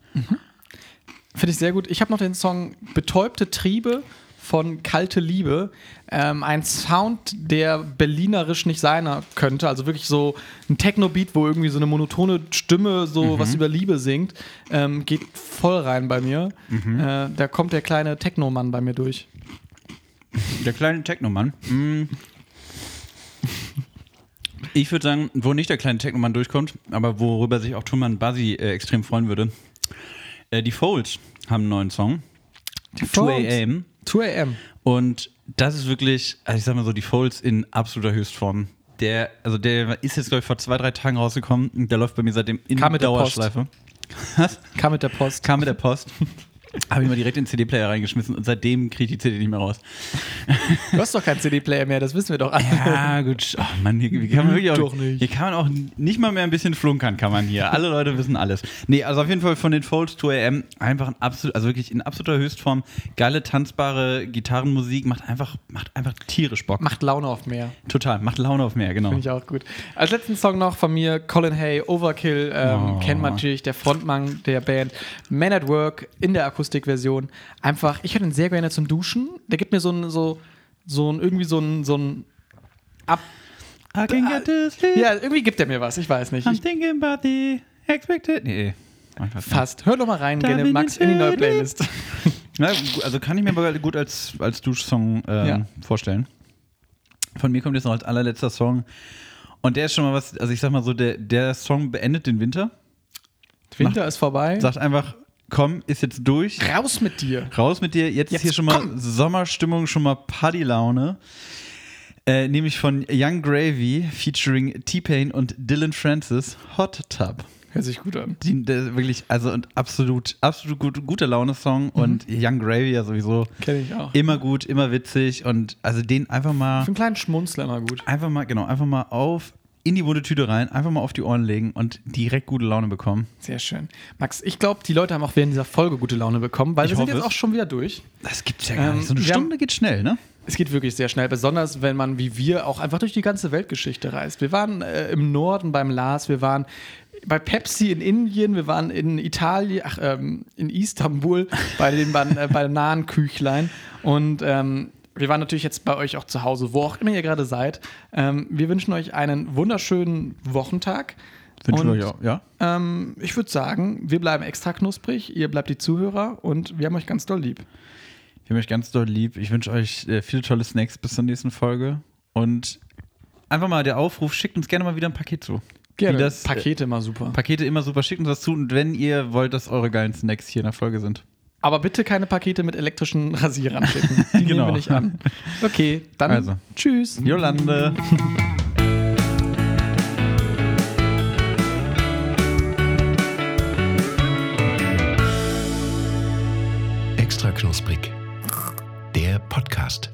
Speaker 2: Finde ich sehr gut. Ich habe noch den Song Betäubte Triebe von Kalte Liebe. Ähm, ein Sound, der berlinerisch nicht sein könnte. Also wirklich so ein Techno-Beat, wo irgendwie so eine monotone Stimme so was über Liebe singt. Ähm, geht voll rein bei mir. Äh, da kommt der kleine Techno-Mann bei mir durch.
Speaker 1: Der kleine Technomann. Mm. Ich würde sagen, wo nicht der kleine Technomann durchkommt, aber worüber sich auch Truman Buzzy äh, extrem freuen würde. Äh, die Folds haben einen neuen Song. 2 AM.
Speaker 2: 2 AM.
Speaker 1: Und das ist wirklich, also ich sag mal so, die Folds in absoluter Höchstform. Der, also der ist jetzt, glaube ich, vor zwei, drei Tagen rausgekommen. Der läuft bei mir seitdem in
Speaker 2: Kam mit der Post.
Speaker 1: Dauerschleife. Was?
Speaker 2: Kam mit der Post.
Speaker 1: Kam mit der Post. Habe ich mal direkt in den CD-Player reingeschmissen und seitdem kriege ich die CD nicht mehr raus.
Speaker 2: Du hast doch keinen CD-Player mehr, das wissen wir doch alle.
Speaker 1: Ja, gut. Oh Mann, hier, hier kann man wirklich auch. Hier kann man auch nicht mal mehr ein bisschen flunkern, kann man hier. Alle Leute wissen alles. Nee, also auf jeden Fall von den Folds 2 AM einfach ein absolut, also wirklich in absoluter Höchstform. Geile, tanzbare Gitarrenmusik, macht einfach, macht einfach tierisch Bock.
Speaker 2: Macht Laune auf mehr.
Speaker 1: Total, macht Laune auf mehr, genau.
Speaker 2: Finde ich auch gut. Als letzten Song noch von mir, Colin Hay, Overkill, ähm,
Speaker 1: Oh.
Speaker 2: kennt man natürlich, der Frontmann der Band. Man at Work in der Akustikversion. Einfach, ich höre den sehr gerne zum Duschen. Der gibt mir so ein, so, so ein, irgendwie so ein, so ein Ab.
Speaker 1: I can get sleep.
Speaker 2: Ja, irgendwie gibt er mir was, ich weiß nicht.
Speaker 1: I'm thinking about the expected. Nee.
Speaker 2: fast. Hör doch mal rein,
Speaker 1: Da
Speaker 2: gerne Max, in die neue. Playlist. [laughs]
Speaker 1: Gu- also kann ich mir aber gut als, als Duschsong ähm,
Speaker 2: Ja.
Speaker 1: vorstellen. Von mir kommt jetzt noch als allerletzter Song. Und der ist schon mal was, also ich sag mal so, der, der Song beendet den Winter.
Speaker 2: Winter ist vorbei.
Speaker 1: Sagt einfach, komm, ist jetzt durch.
Speaker 2: Raus mit dir.
Speaker 1: Raus mit dir. Jetzt,
Speaker 2: Jetzt
Speaker 1: ist hier schon mal
Speaker 2: komm.
Speaker 1: Sommerstimmung, schon mal Partylaune. Äh, nämlich von Young Gravy featuring T-Pain und Dylan Francis, Hot Tub.
Speaker 2: Hört sich gut an.
Speaker 1: Die, der wirklich, also und absolut, absolut gut, guter Laune-Song
Speaker 2: Mhm.
Speaker 1: und Young Gravy ja sowieso
Speaker 2: Kenne ich auch.
Speaker 1: immer gut, immer witzig und also den einfach mal,
Speaker 2: Für einen kleinen Schmunzler immer gut.
Speaker 1: einfach mal, genau, einfach mal auf in die bunte Tüte rein, einfach mal auf die Ohren legen und direkt gute Laune bekommen.
Speaker 2: Sehr schön. Max, ich glaube, die Leute haben auch während dieser Folge gute Laune bekommen, weil
Speaker 1: Ich
Speaker 2: wir sind jetzt
Speaker 1: es.
Speaker 2: auch schon wieder durch.
Speaker 1: Das gibt's ja gar
Speaker 2: Ähm,
Speaker 1: nicht. So eine
Speaker 2: haben-
Speaker 1: Stunde geht schnell, ne?
Speaker 2: Es geht wirklich sehr schnell, besonders wenn man wie wir auch einfach durch die ganze Weltgeschichte reist. Wir waren äh, im Norden beim Lars, wir waren bei Pepsi in Indien, wir waren in Italien, ach, ähm, in Istanbul bei dem, äh, bei dem nahen Küchlein und ähm, wir waren natürlich jetzt bei euch auch zu Hause, wo auch immer ihr gerade seid. Ähm, wir wünschen euch einen wunderschönen Wochentag.
Speaker 1: Wünschen euch auch, ja?
Speaker 2: Ähm, ich würde sagen, wir bleiben extra knusprig, ihr bleibt die Zuhörer und wir haben euch ganz doll lieb.
Speaker 1: Ich habe euch ganz doll lieb. Ich wünsche euch äh, viele tolle Snacks bis zur nächsten Folge. Und einfach mal der Aufruf, schickt uns gerne mal wieder ein Paket zu.
Speaker 2: Gerne.
Speaker 1: Das,
Speaker 2: Pakete immer super.
Speaker 1: Pakete immer super, schickt uns das zu. Und wenn ihr wollt, dass eure geilen Snacks hier in der Folge sind.
Speaker 2: Aber bitte keine Pakete mit elektrischen [laughs] Rasierern schicken. Die
Speaker 1: Genau.
Speaker 2: nehmen wir nicht an. Okay, dann
Speaker 1: Also.
Speaker 2: tschüss.
Speaker 1: Jolande.
Speaker 3: Extra knusprig. Der Podcast.